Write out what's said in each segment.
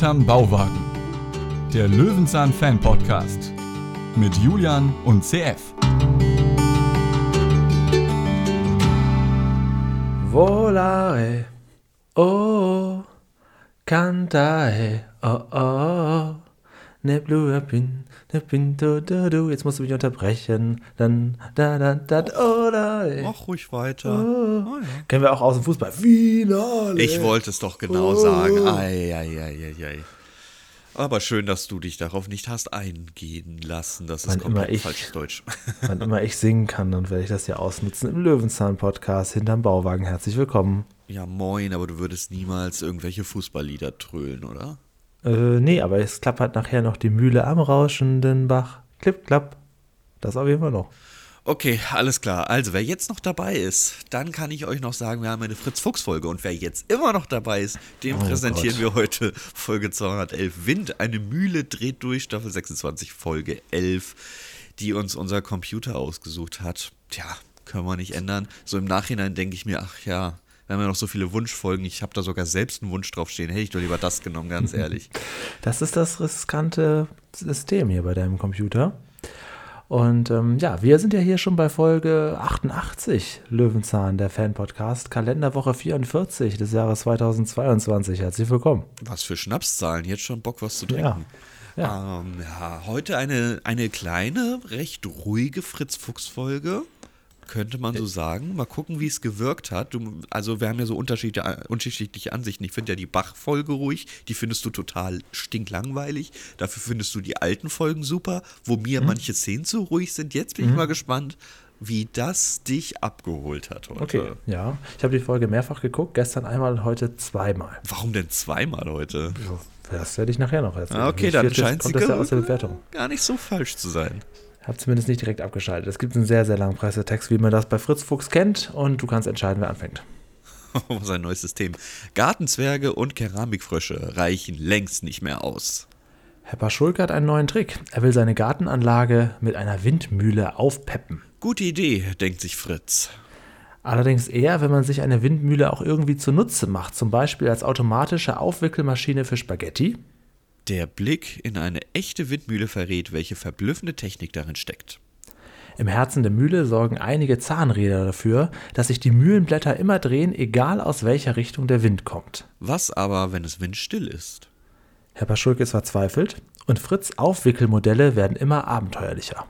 Hinterm Bauwagen. Der Löwenzahn Fan Podcast mit Julian und CF. Volare, oh, cantae, oh, oh, ne blue pin, Jetzt musst du mich unterbrechen. Dann, da, da, da, oh, da, Mach ruhig weiter. Oh. Oh, ja. Kennen wir auch aus dem Fußball. Finale. Ich wollte es doch genau sagen. Ei, ei, ei, ei, ei. Aber schön, dass du dich darauf nicht hast eingehen lassen. Das ist Wann immer komplett ich- falsches Deutsch. Wann immer ich singen kann, dann werde ich das ja ausnutzen im Löwenzahn-Podcast hinterm Bauwagen. Herzlich willkommen. Ja, moin, aber du würdest niemals irgendwelche Fußballlieder trölen, oder? Äh, nee, aber es klappert nachher noch die Mühle am rauschenden Bach. Klipp, klapp. Das auf jeden Fall noch. Okay, alles klar. Also, wer jetzt noch dabei ist, dann kann ich euch noch sagen, wir haben eine Fritz-Fuchs-Folge. Und wer jetzt immer noch dabei ist, dem Oh präsentieren Gott. wir heute Folge 211. Wind, eine Mühle dreht durch, Staffel 26, Folge 11, die uns unser Computer ausgesucht hat. Tja, können wir nicht ändern. So im Nachhinein denke ich mir, ach ja, wir haben ja noch so viele Wunschfolgen. Ich habe da sogar selbst einen Wunsch draufstehen. Hätte ich doch lieber das genommen, ganz ehrlich. Das ist das riskante System hier bei deinem Computer. Und ähm, ja, wir sind ja hier schon bei Folge 88 Löwenzahn, der Fan-Podcast, Kalenderwoche 44 des Jahres 2022. Herzlich willkommen. Was für Schnapszahlen, jetzt schon Bock, was zu trinken. Ja. Ja. Ähm, ja, heute eine, eine kleine, recht ruhige Fritz-Fuchs-Folge, könnte man so sagen. Mal gucken, wie es gewirkt hat. Du, also wir haben ja so unterschiedliche, unterschiedliche Ansichten. Ich finde ja die Bach-Folge ruhig, die findest du total stinklangweilig. Dafür findest du die alten Folgen super, wo Mhm. mir manche Szenen zu ruhig sind. Jetzt bin ich mal gespannt, wie das dich abgeholt hat heute. Okay, ja. Ich habe die Folge mehrfach geguckt, gestern einmal und heute zweimal. Warum denn zweimal heute? Das werde ich nachher noch erzählen. Ah, okay, dann scheint sie ja aus der Bewertung. gar nicht so falsch zu sein. Habe zumindest nicht direkt abgeschaltet. Es gibt einen sehr, sehr langen Pressetext, wie man das bei Fritz Fuchs kennt. Und du kannst entscheiden, wer anfängt. Sein neues System. Gartenzwerge und Keramikfrösche reichen längst nicht mehr aus. Herr Paschulke hat einen neuen Trick. Er will seine Gartenanlage mit einer Windmühle aufpeppen. Gute Idee, denkt sich Fritz. Allerdings eher, wenn man sich eine Windmühle auch irgendwie zunutze macht, zum Beispiel als automatische Aufwickelmaschine für Spaghetti. Der Blick in eine echte Windmühle verrät, welche verblüffende Technik darin steckt. Im Herzen der Mühle sorgen einige Zahnräder dafür, dass sich die Mühlenblätter immer drehen, egal aus welcher Richtung der Wind kommt. Was aber, wenn es windstill ist? Herr Paschulke ist verzweifelt und Fritz Aufwickelmodelle werden immer abenteuerlicher.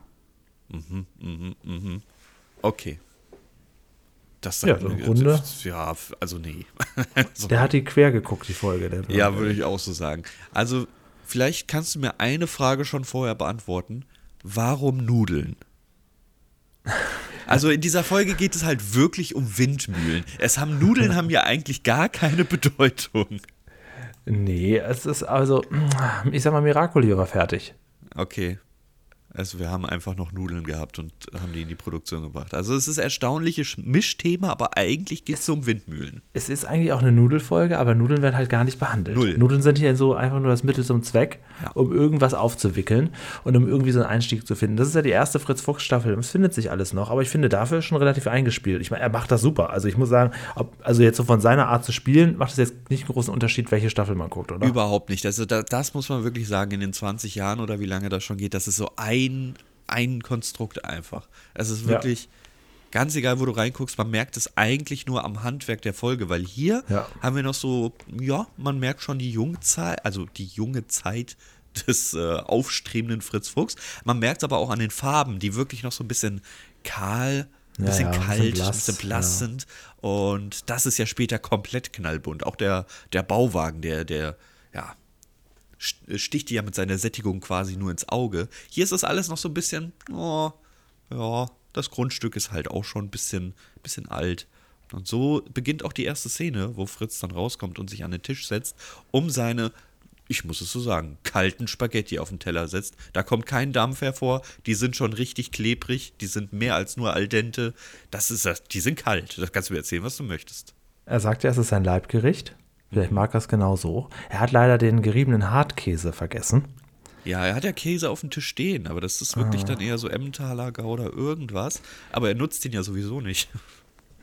Okay. Das Ja, sagt so im Grunde- Ja, also nee. so, Der hat die quer geguckt, die Folge. Der ja, würde ich auch so sagen. Also, vielleicht kannst du mir eine Frage schon vorher beantworten. Warum Nudeln? Also in dieser Folge geht es halt wirklich um Windmühlen. Es haben Nudeln haben ja eigentlich gar keine Bedeutung. Nee, es ist also, ich sag mal, Miracoli war fertig. Okay. Also wir haben einfach noch Nudeln gehabt und haben die in die Produktion gebracht. Also es ist erstaunliches Mischthema, aber eigentlich geht es um Windmühlen. Es ist eigentlich auch eine Nudelfolge, aber Nudeln werden halt gar nicht behandelt. Null. Nudeln sind hier so einfach nur das Mittel zum Zweck, Ja. um irgendwas aufzuwickeln und um irgendwie so einen Einstieg zu finden. Das ist ja die erste Fritz-Fuchs-Staffel. Es findet sich alles noch, aber ich finde dafür schon relativ eingespielt. Ich meine, er macht das super. Also ich muss sagen, ob, also jetzt so von seiner Art zu spielen, macht es jetzt nicht einen großen Unterschied, welche Staffel man guckt, oder? Überhaupt nicht. Also da, das muss man wirklich sagen, in den 20 Jahren oder wie lange das schon geht, das ist so ein, ein Konstrukt einfach. Es ist Ja. wirklich ganz egal, wo du reinguckst, man merkt es eigentlich nur am Handwerk der Folge, weil hier Ja. haben wir noch so, ja, man merkt schon die Jungzeit, also die junge Zeit des äh, aufstrebenden Fritz Fuchs. Man merkt es aber auch an den Farben, die wirklich noch so ein bisschen kahl, ein Ja, bisschen ja, ein bisschen kalt, ein blass, bisschen blass ja. sind. Und das ist ja später komplett knallbunt. Auch der, der Bauwagen, der, der, ja, sticht dir ja mit seiner Sättigung quasi nur ins Auge. Hier ist das alles noch so ein bisschen, oh, ja, das Grundstück ist halt auch schon ein bisschen, bisschen alt. Und so beginnt auch die erste Szene, wo Fritz dann rauskommt und sich an den Tisch setzt, um seine, ich muss es so sagen, kalten Spaghetti auf den Teller setzt. Da kommt kein Dampf hervor, die sind schon richtig klebrig, die sind mehr als nur al dente. Das ist das, die sind kalt. Das kannst du mir erzählen, was du möchtest. Er sagt ja, es ist sein Leibgericht. Vielleicht mag er es genau so. Er hat leider den geriebenen Hartkäse vergessen. Ja, er hat ja Käse auf dem Tisch stehen, aber das ist wirklich dann eher so Emmentaler Gouda irgendwas. Aber er nutzt den ja sowieso nicht.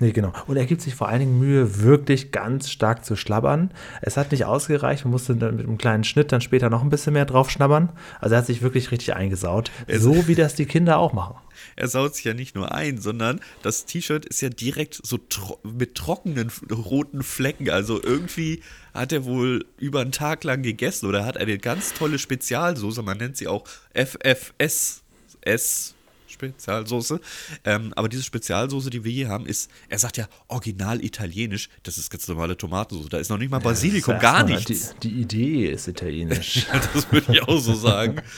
Nee, genau. Und er gibt sich vor allen Dingen Mühe, wirklich ganz stark zu schlabbern. Es hat nicht ausgereicht, man musste dann mit einem kleinen Schnitt dann später noch ein bisschen mehr drauf schnabbern. Also er hat sich wirklich richtig eingesaut. Es- so wie das die Kinder auch machen. Er saut sich ja nicht nur ein, sondern das T-Shirt ist ja direkt so tro mit trockenen roten Flecken. Also irgendwie hat er wohl über einen Tag lang gegessen oder hat eine ganz tolle Spezialsoße, man nennt sie auch FFS S Spezialsoße. Ähm, aber diese Spezialsoße, die wir hier haben, ist, er sagt ja original italienisch. Das ist ganz normale Tomatensoße. Da ist noch nicht mal Basilikum, ist gar erstmal- nichts. Die, die Idee ist italienisch. Das würde ich auch so sagen.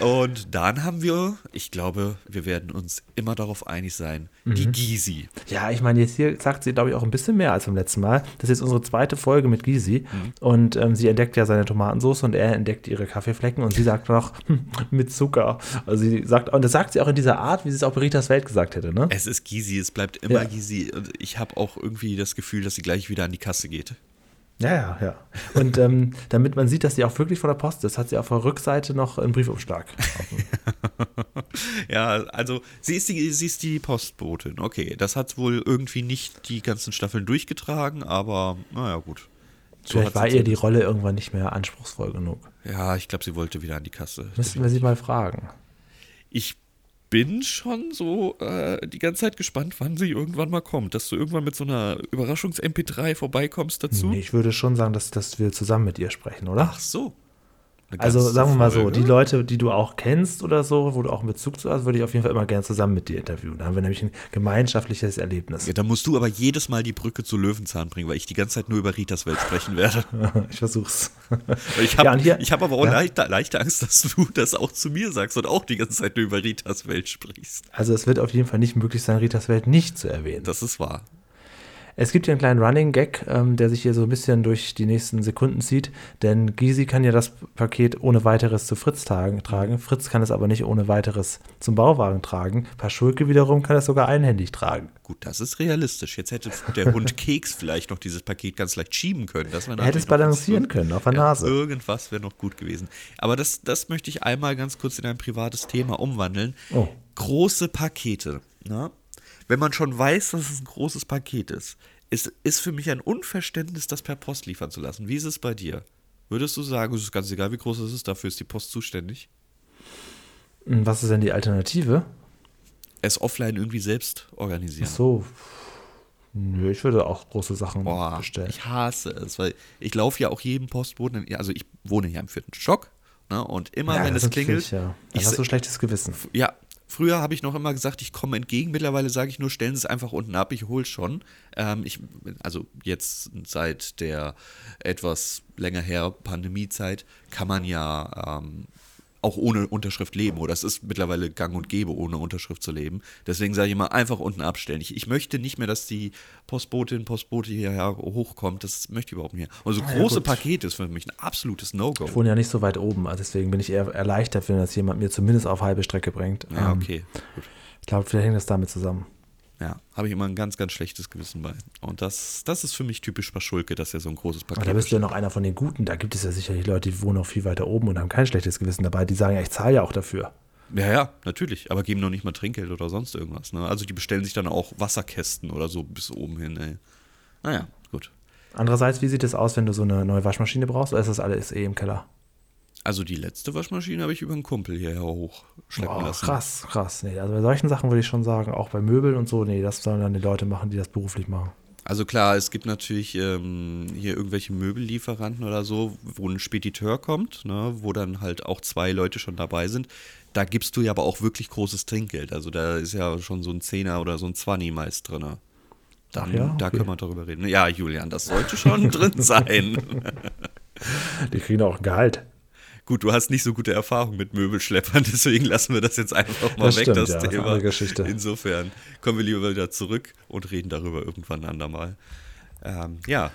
Und dann haben wir, ich glaube, wir werden uns immer darauf einig sein, die Gysi. Ja, ich meine, jetzt hier sagt sie, glaube ich, auch ein bisschen mehr als beim letzten Mal. Das ist jetzt unsere zweite Folge mit Gysi. Und ähm, sie entdeckt ja seine Tomatensauce und er entdeckt ihre Kaffeeflecken und sie sagt noch, hm, mit Zucker. Also sie sagt, und das sagt sie auch in dieser Art, wie sie es auch bei Ritas Welt gesagt hätte, ne? Es ist Gysi, es bleibt immer Ja. Gysi. Und ich habe auch irgendwie das Gefühl, dass sie gleich wieder an die Kasse geht. Ja, ja, ja. Und ähm, damit man sieht, dass sie auch wirklich von der Post ist, hat sie auf der Rückseite noch einen Briefumschlag. Ja, also sie ist die, sie ist die Postbotin. Okay, das hat wohl irgendwie nicht die ganzen Staffeln durchgetragen, aber naja, gut. So Vielleicht war ihr die Rolle irgendwann nicht mehr anspruchsvoll genug. Ja, ich glaube, sie wollte wieder an die Kasse. Müssten wir sie mal fragen. Ich bin schon so äh, die ganze Zeit gespannt, wann sie irgendwann mal kommt. Dass du irgendwann mit so einer Überraschungs-MP3 vorbeikommst dazu. Nee, ich würde schon sagen, dass, dass wir zusammen mit ihr sprechen, oder? Ach so. Also sagen wir mal so, die Leute, die du auch kennst oder so, wo du auch einen Bezug zu hast, würde ich auf jeden Fall immer gerne zusammen mit dir interviewen. Da haben wir nämlich ein gemeinschaftliches Erlebnis. Ja, dann musst du aber jedes Mal die Brücke zu Löwenzahn bringen, weil ich die ganze Zeit nur über Ritas Welt sprechen werde. Ich versuch's. Ich habe Ja, hab aber auch Ja. leichte, leichte Angst, dass du das auch zu mir sagst und auch die ganze Zeit nur über Ritas Welt sprichst. Also es wird auf jeden Fall nicht möglich sein, Ritas Welt nicht zu erwähnen. Das ist wahr. Es gibt hier einen kleinen Running Gag, ähm, der sich hier so ein bisschen durch die nächsten Sekunden zieht, denn Gysi kann ja das Paket ohne weiteres zu Fritz tragen. Fritz kann es aber nicht ohne weiteres zum Bauwagen tragen. Paschulke wiederum kann es sogar einhändig tragen. Gut, das ist realistisch. Jetzt hätte der Hund Keks vielleicht noch dieses Paket ganz leicht schieben können. Das wäre Er hätte es balancieren ganz- können auf der Ja, Nase. Irgendwas wäre noch gut gewesen. Aber das, das möchte ich einmal ganz kurz in ein privates Thema umwandeln. Oh. Große Pakete. Ne? Wenn man schon weiß, dass es ein großes Paket ist, ist, ist für mich ein Unverständnis, das per Post liefern zu lassen. Wie ist es bei dir? Würdest du sagen, es ist ganz egal, wie groß es ist, dafür ist die Post zuständig? Und Was ist denn die Alternative? Es offline irgendwie selbst organisieren. So. Nö, ich würde auch große Sachen Boah, bestellen. ich hasse es, weil ich laufe ja auch jedem Postboten, also ich wohne hier im vierten Stock, ne, und immer Ja, wenn es klingelt, natürlich, Ja. ich Ich hast du schlechtes Gewissen. ja, früher habe ich noch immer gesagt, ich komme entgegen, mittlerweile sage ich nur, stellen Sie es einfach unten ab, ich hole schon. Ähm, ich, also jetzt seit der etwas länger her Pandemiezeit kann man ja ähm, auch ohne Unterschrift leben oder es ist mittlerweile gang und gäbe, ohne Unterschrift zu leben. Deswegen sage ich immer, einfach unten abstellen. Ich, ich möchte nicht mehr, dass die Postbotin, Postbote hierher hochkommt. Das möchte ich überhaupt nicht mehr. Also Ah ja, große gut. Pakete ist für mich ein absolutes No-Go. Ich wohne ja nicht so weit oben, also deswegen bin ich eher erleichtert, wenn das jemand mir zumindest auf halbe Strecke bringt. Ja, Ähm, okay. Gut. Ich glaube, vielleicht hängt das damit zusammen. Ja, habe ich immer ein ganz, ganz schlechtes Gewissen bei. Und das, das ist für mich typisch Paschulke, dass er so ein großes Paket Aber da bist du ja noch einer von den Guten. Da gibt es ja sicherlich Leute, die wohnen auch viel weiter oben und haben kein schlechtes Gewissen dabei. Die sagen ja, ich zahle ja auch dafür. Ja, ja, natürlich. Aber geben noch nicht mal Trinkgeld oder sonst irgendwas. Ne? Also die bestellen sich dann auch Wasserkästen oder so bis oben hin. Ey. Naja, gut. Andererseits, wie sieht es aus, wenn du so eine neue Waschmaschine brauchst? Oder ist das alles eh im Keller? Also die letzte Waschmaschine habe ich über einen Kumpel hierher hochschleppen Boah, lassen. krass, krass. Nee, also bei solchen Sachen würde ich schon sagen, auch bei Möbeln und so, nee, das sollen dann die Leute machen, die das beruflich machen. Also klar, es gibt natürlich ähm, hier irgendwelche Möbellieferanten oder so, wo ein Spediteur kommt, ne, wo dann halt auch zwei Leute schon dabei sind. Da gibst du ja aber auch wirklich großes Trinkgeld. Also da ist ja schon so ein Zehner oder so ein Zwanni meist drin. Dann, ja? da Okay. können wir darüber reden. Ja, Julian, das sollte schon drin sein. Die kriegen auch ein Gehalt. Gut, du hast nicht so gute Erfahrungen mit Möbelschleppern, deswegen lassen wir das jetzt einfach mal Das weg, stimmt, das ja, das Thema. Geschichte. Insofern kommen wir lieber wieder zurück und reden darüber irgendwann andermal. Ähm, ja.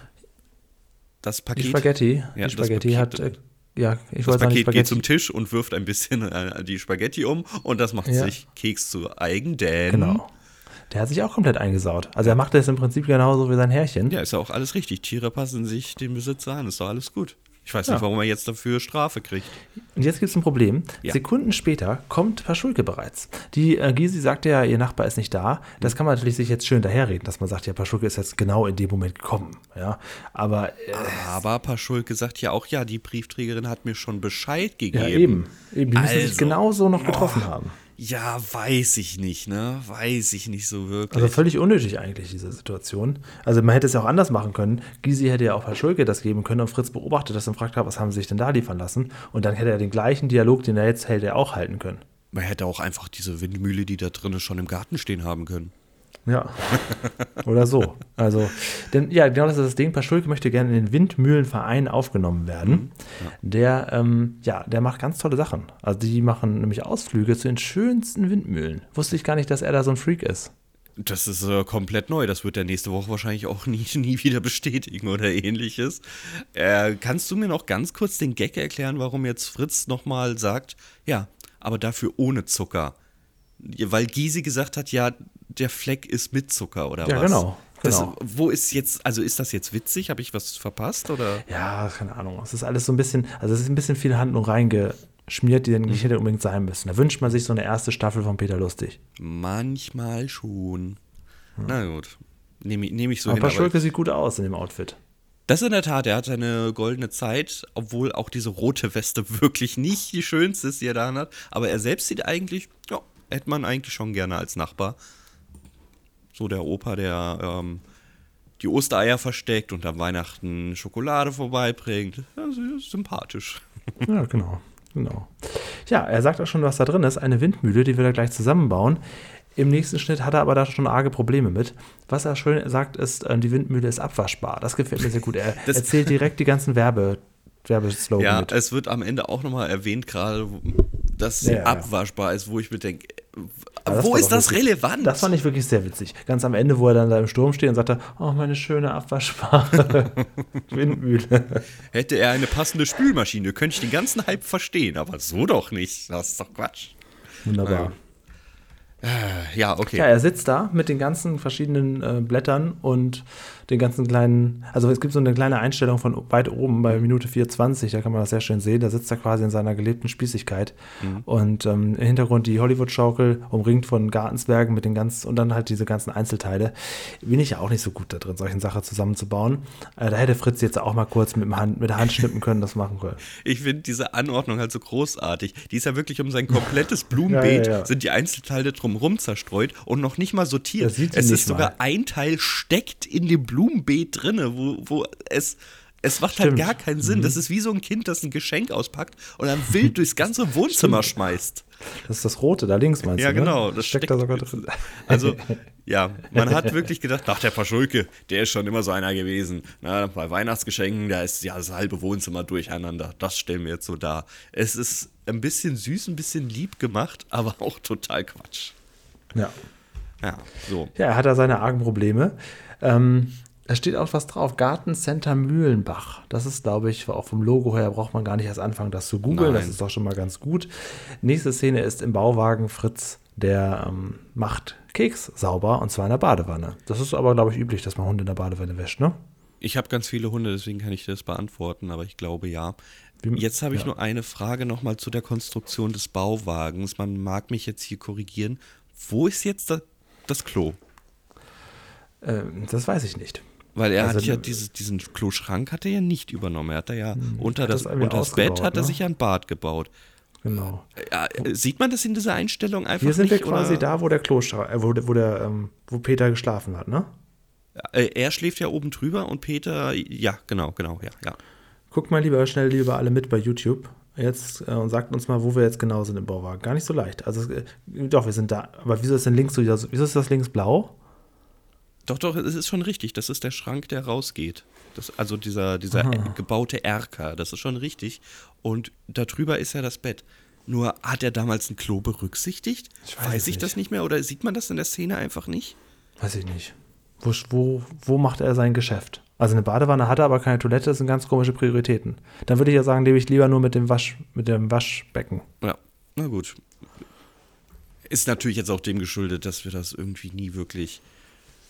Das Paket, Die Spaghetti, Ja, die das Spaghetti Paket- hat, äh, ja, ich das wollte sagen, Paket geht zum Tisch und wirft ein bisschen äh, die Spaghetti um und das macht Ja. sich Keks zu eigen, denn genau. Der hat sich auch komplett eingesaut. Also er macht das im Prinzip genauso wie sein Herrchen. ja, ist ja auch alles richtig. Tiere passen sich dem Besitzer an, ist doch alles gut. Ich weiß nicht, warum er jetzt dafür Strafe kriegt. Und jetzt gibt es ein Problem. Ja. Sekunden später kommt Paschulke bereits. Die äh, Gysi sagte ja, ihr Nachbar ist nicht da. Das kann man natürlich sich jetzt schön daherreden, dass man sagt, ja, Paschulke ist jetzt genau in dem Moment gekommen. Ja, aber äh, Aber Paschulke sagt ja auch, ja, die Briefträgerin hat mir schon Bescheid gegeben. ja, eben. eben. Die müssen sich Also, genauso noch getroffen haben. Ja, weiß ich nicht, ne? Weiß ich nicht so wirklich. Also völlig unnötig eigentlich, diese Situation. Also man hätte es ja auch anders machen können. Gysi hätte ja auch Paschulke das geben können und Fritz beobachtet das und fragt, was haben sie sich denn da liefern lassen? Und dann hätte er den gleichen Dialog, den er jetzt hält, er auch halten können. Man hätte auch einfach diese Windmühle, die da drinnen schon im Garten stehen haben können. Ja. Oder so. Also, denn ja, genau das ist das Ding. Paschulke möchte gerne in den Windmühlenverein aufgenommen werden. Der, ähm, ja, der macht ganz tolle Sachen. Also, die machen nämlich Ausflüge zu den schönsten Windmühlen. Wusste ich gar nicht, dass er da so ein Freak ist. Das ist äh, komplett neu. Das wird er nächste Woche wahrscheinlich auch nie, nie wieder bestätigen oder ähnliches. Äh, kannst du mir noch ganz kurz den Gag erklären, warum jetzt Fritz nochmal sagt, ja, aber dafür ohne Zucker? Weil Gysi gesagt hat, ja, der Fleck ist mit Zucker oder Ja, was? genau, Das, genau. wo ist jetzt, also ist das jetzt witzig? Habe ich was verpasst oder? Ja, keine Ahnung. Es ist alles so ein bisschen, also es ist ein bisschen viel Handlung reingeschmiert, die dann nicht hätte unbedingt sein müssen. Da wünscht man sich so eine erste Staffel von Peter Lustig. Manchmal schon. Na gut. Nehme ich- nehme ich so Aber hin. aber- Paschulke sieht gut aus in dem Outfit. Das in der Tat, er hat eine goldene Zeit, obwohl auch diese rote Weste wirklich nicht die schönste ist, die er da hat. Aber er selbst sieht eigentlich, ja, hätte man eigentlich schon gerne als Nachbar. So der Opa, der ähm, die Ostereier versteckt und am Weihnachten Schokolade vorbeibringt. Ja, sympathisch. Ja, genau. genau. Ja, er sagt auch schon, was da drin ist. Eine Windmühle, die will er gleich zusammenbauen. Im nächsten Schnitt hat er aber da schon arge Probleme mit. Was er schön sagt, ist, äh, die Windmühle ist abwaschbar. Das gefällt mir sehr gut. Er Das- erzählt direkt die ganzen Werbe, Werbeslogan Ja, mit. es wird am Ende auch nochmal erwähnt, gerade, dass Ja, sie ja. abwaschbar ist, wo ich mir denke, das wo ist das wirklich- relevant? Das fand ich wirklich sehr witzig. Ganz am Ende, wo er dann da im Sturm steht und sagt, oh, meine schöne abwaschbare Windmühle. Hätte er eine passende Spülmaschine, könnte ich den ganzen Hype verstehen, aber so doch nicht. Das ist doch Quatsch. Wunderbar. Äh, Ja, okay. Ja, er sitzt da mit den ganzen verschiedenen äh, Blättern und den ganzen kleinen, also es gibt so eine kleine Einstellung von weit oben bei Minute 420, da kann man das sehr schön sehen. Da sitzt er quasi in seiner gelebten Spießigkeit und ähm, im Hintergrund die Hollywood-Schaukel, umringt von Gartenzwergen mit den ganz und dann halt diese ganzen Einzelteile. Bin ich ja auch nicht so gut da drin, solche Sachen zusammenzubauen. Äh, da hätte Fritz jetzt auch mal kurz mit, dem Hand, mit der Hand schnippen können, das machen können. Ich finde diese Anordnung halt so großartig. Die ist ja wirklich um sein komplettes Blumenbeet, Ja, ja, ja. sind die Einzelteile drumherum zerstreut und noch nicht mal sortiert. Es ist sogar mal. ein Teil steckt in dem Blumenbeet drinne, wo, wo es. Es macht Stimmt. Mhm. halt gar keinen Sinn. Das ist wie so ein Kind, das ein Geschenk auspackt und dann wild durchs ganze Wohnzimmer schmeißt. Das ist das Rote, da links meinst Ja, du, ne? genau. Das steckt da sogar drin. Also, ja, man hat wirklich gedacht, ach, der Paschulke, der ist schon immer so einer gewesen. Na, bei Weihnachtsgeschenken, da ist ja das halbe Wohnzimmer durcheinander. Das stellen wir jetzt so dar. Es ist ein bisschen süß, ein bisschen lieb gemacht, aber auch total Quatsch. Ja. Ja, so. Ja, er hat da seine argen Probleme. Ähm, da steht auch was drauf, Gartencenter Mühlenbach. Das ist, glaube ich, auch vom Logo her braucht man gar nicht erst anfangen, das zu googeln. Das ist doch schon mal ganz gut. Nächste Szene ist im Bauwagen Fritz, der ähm, macht Keks sauber und zwar in der Badewanne. Das ist aber, glaube ich, üblich, dass man Hunde in der Badewanne wäscht, ne? Ich habe ganz viele Hunde, deswegen kann ich das beantworten, aber ich glaube ja. Jetzt habe ich ja. nur eine Frage nochmal zu der Konstruktion des Bauwagens. Man mag mich jetzt hier korrigieren. Wo ist jetzt das, das Klo? Ähm, das weiß ich nicht. Weil er Also, hat ja äh, dieses, diesen Kloschrank hat er ja nicht übernommen. Er hat da ja unter hat das, das unter das Bett hat er ne? sich ja ein Bad gebaut. Genau. Ja, äh, sieht man das in dieser Einstellung einfach Hier sind wir nicht? quasi oder? da, wo der Kloster, äh, wo, wo, der, ähm, wo Peter geschlafen hat, ne? Äh, Er schläft ja oben drüber und Peter, ja, genau, genau, ja, ja. Guckt mal lieber schnell lieber alle mit bei YouTube jetzt äh, und sagt uns mal, wo wir jetzt genau sind im Bauwagen. Gar nicht so leicht. Also äh, doch, wir sind da. Aber wieso ist denn links so, wieso ist das links blau? Doch, doch, es ist schon richtig. Das ist der Schrank, der rausgeht. Das, also dieser, dieser gebaute Erker, das ist schon richtig. Und darüber ist ja das Bett. Nur hat er damals ein Klo berücksichtigt? Ich weiß weiß ich das nicht. nicht mehr oder sieht man das in der Szene einfach nicht? Weiß ich nicht. Wo, wo, wo macht er sein Geschäft? Also eine Badewanne hat er, aber keine Toilette, das sind ganz komische Prioritäten. Dann würde ich ja sagen, lebe ich lieber nur mit dem, Wasch, mit dem Waschbecken. Ja, na gut. Ist natürlich jetzt auch dem geschuldet, dass wir das irgendwie nie wirklich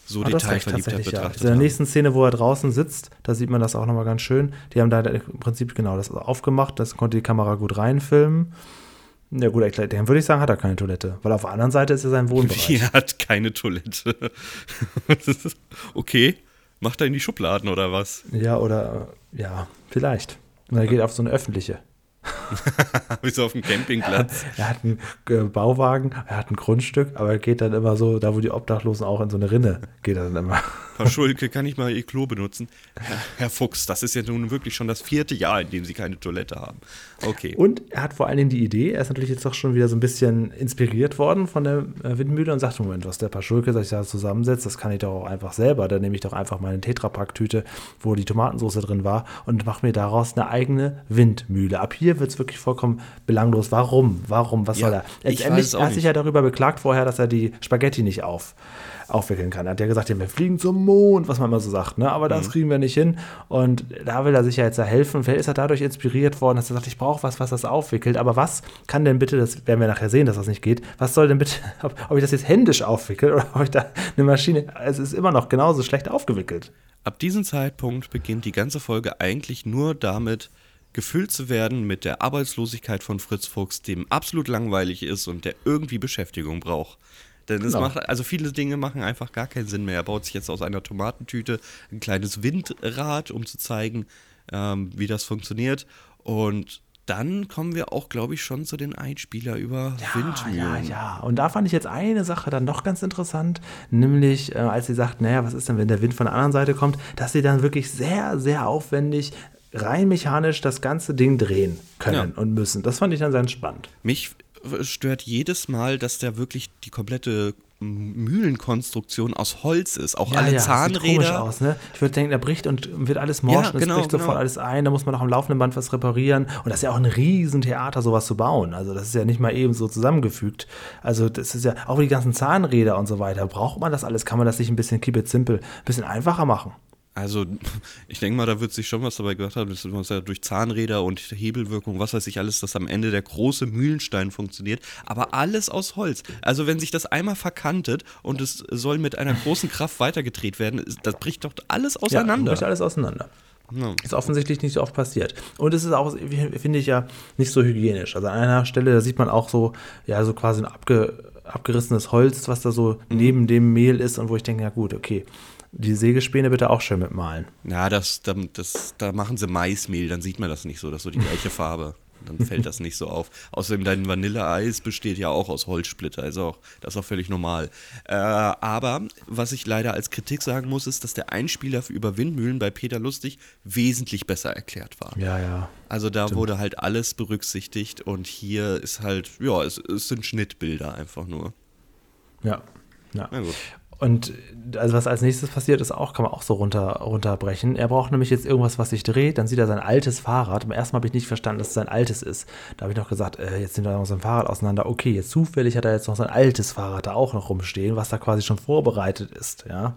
so Ah, detailverliebt tatsächlich, ja. betrachtet In der nächsten Szene, wo er draußen sitzt, da sieht man das auch nochmal ganz schön. Die haben da im Prinzip genau das aufgemacht, das konnte die Kamera gut reinfilmen. Ja gut, dann würde ich sagen, hat er keine Toilette, weil auf der anderen Seite ist ja sein Wohnbereich. Wie, er hat keine Toilette. okay, macht er in die Schubladen oder was? Ja, oder ja, vielleicht. Und er geht auf so eine öffentliche. Wie so auf dem Campingplatz. Er hat einen äh, Bauwagen, er hat ein Grundstück, aber er geht dann immer so, da wo die Obdachlosen auch in so eine Rinne, geht er dann immer. Frau Schulke, kann ich mal Ihr Klo benutzen? Herr, Herr Fuchs, das ist ja nun wirklich schon das vierte Jahr, in dem Sie keine Toilette haben. Okay. Und er hat vor allen Dingen die Idee, er ist natürlich jetzt doch schon wieder so ein bisschen inspiriert worden von der äh, Windmühle und sagt, Moment, was der Paschulke sich da zusammensetzt, das kann ich doch auch einfach selber. Dann nehme ich doch einfach meine Tetrapack-Tüte, wo die Tomatensauce drin war und mache mir daraus eine eigene Windmühle. Ab hier wird es wirklich vollkommen belanglos. Warum? Warum? Was Ja, soll er? ich Letztendlich, er hat sich ja darüber beklagt vorher, dass er die Spaghetti nicht auf aufwickeln kann. Er hat ja gesagt, ja, wir fliegen zum Mond, was man immer so sagt, ne? aber Mhm. das kriegen wir nicht hin. Und da will er sich ja jetzt da helfen. Vielleicht ist er dadurch inspiriert worden, dass er sagt, ich brauche was, was das aufwickelt. Aber was kann denn bitte, das werden wir nachher sehen, dass das nicht geht, was soll denn bitte, ob, ob ich das jetzt händisch aufwickel oder ob ich da eine Maschine, es ist immer noch genauso schlecht aufgewickelt. Ab diesem Zeitpunkt beginnt die ganze Folge eigentlich nur damit, gefüllt zu werden mit der Arbeitslosigkeit von Fritz Fuchs, dem absolut langweilig ist und der irgendwie Beschäftigung braucht. Denn es Genau. macht, also viele Dinge machen einfach gar keinen Sinn mehr. Er baut sich jetzt aus einer Tomatentüte ein kleines Windrad, um zu zeigen, ähm, wie das funktioniert. Und dann kommen wir auch, glaube ich, schon zu den Einspieler über Windmühlen. Ja, ja. Und da fand ich jetzt eine Sache dann doch ganz interessant, nämlich äh, als sie sagt, naja, was ist denn, wenn der Wind von der anderen Seite kommt, dass sie dann wirklich sehr, sehr aufwendig rein mechanisch das ganze Ding drehen können Ja. und müssen. Das fand ich dann sehr spannend. Mich stört jedes Mal, dass da wirklich die komplette Mühlenkonstruktion aus Holz ist. Auch alle das sieht komisch Zahnräder. aus, ne? Ich würde denken, da bricht und wird alles morsch Ja, und es genau, bricht sofort genau. alles ein, da muss man auch am laufenden Band was reparieren. Und das ist ja auch ein Riesentheater, sowas zu bauen. Also das ist ja nicht mal eben so zusammengefügt. Also das ist ja auch die ganzen Zahnräder und so weiter. Braucht man das alles? Kann man das nicht ein bisschen keep it simple, ein bisschen einfacher machen? Also, ich denke mal, da wird sich schon was dabei gedacht haben, dass man ja durch Zahnräder und Hebelwirkung, was weiß ich alles, dass am Ende der große Mühlenstein funktioniert. Aber alles aus Holz. Also, wenn sich das einmal verkantet und es soll mit einer großen Kraft weitergedreht werden, das bricht doch alles auseinander. Ja, bricht alles auseinander. Ja. Ist offensichtlich nicht so oft passiert. Und es ist auch, finde ich ja, nicht so hygienisch. Also an einer Stelle, da sieht man auch so, ja, so quasi ein abge, abgerissenes Holz, was da so neben dem Mehl ist und wo ich denke, ja gut, okay, die Sägespäne bitte auch schön mitmalen. Ja, das, da- das, da machen sie Maismehl, dann sieht man das nicht so, das ist so die gleiche Farbe. Dann fällt das nicht so auf. Außerdem dein Vanilleeis besteht ja auch aus Holzsplitter, also auch, das ist auch völlig normal. Äh, aber was ich leider als Kritik sagen muss, ist, dass der Einspieler für über Windmühlen bei Peter Lustig wesentlich besser erklärt war. Ja, ja. Also da wurde halt alles berücksichtigt und hier ist halt, ja, es, es sind Schnittbilder einfach nur. Ja. ja. Und also was als nächstes passiert ist auch, kann man auch so runter, runterbrechen. Er braucht nämlich jetzt irgendwas, was sich dreht. Dann sieht er sein altes Fahrrad. Beim ersten Mal habe ich nicht verstanden, dass es sein altes ist. Da habe ich noch gesagt, äh, jetzt nimmt er noch sein Fahrrad auseinander. Okay, jetzt zufällig hat er jetzt noch sein altes Fahrrad da auch noch rumstehen, was da quasi schon vorbereitet ist. Ja?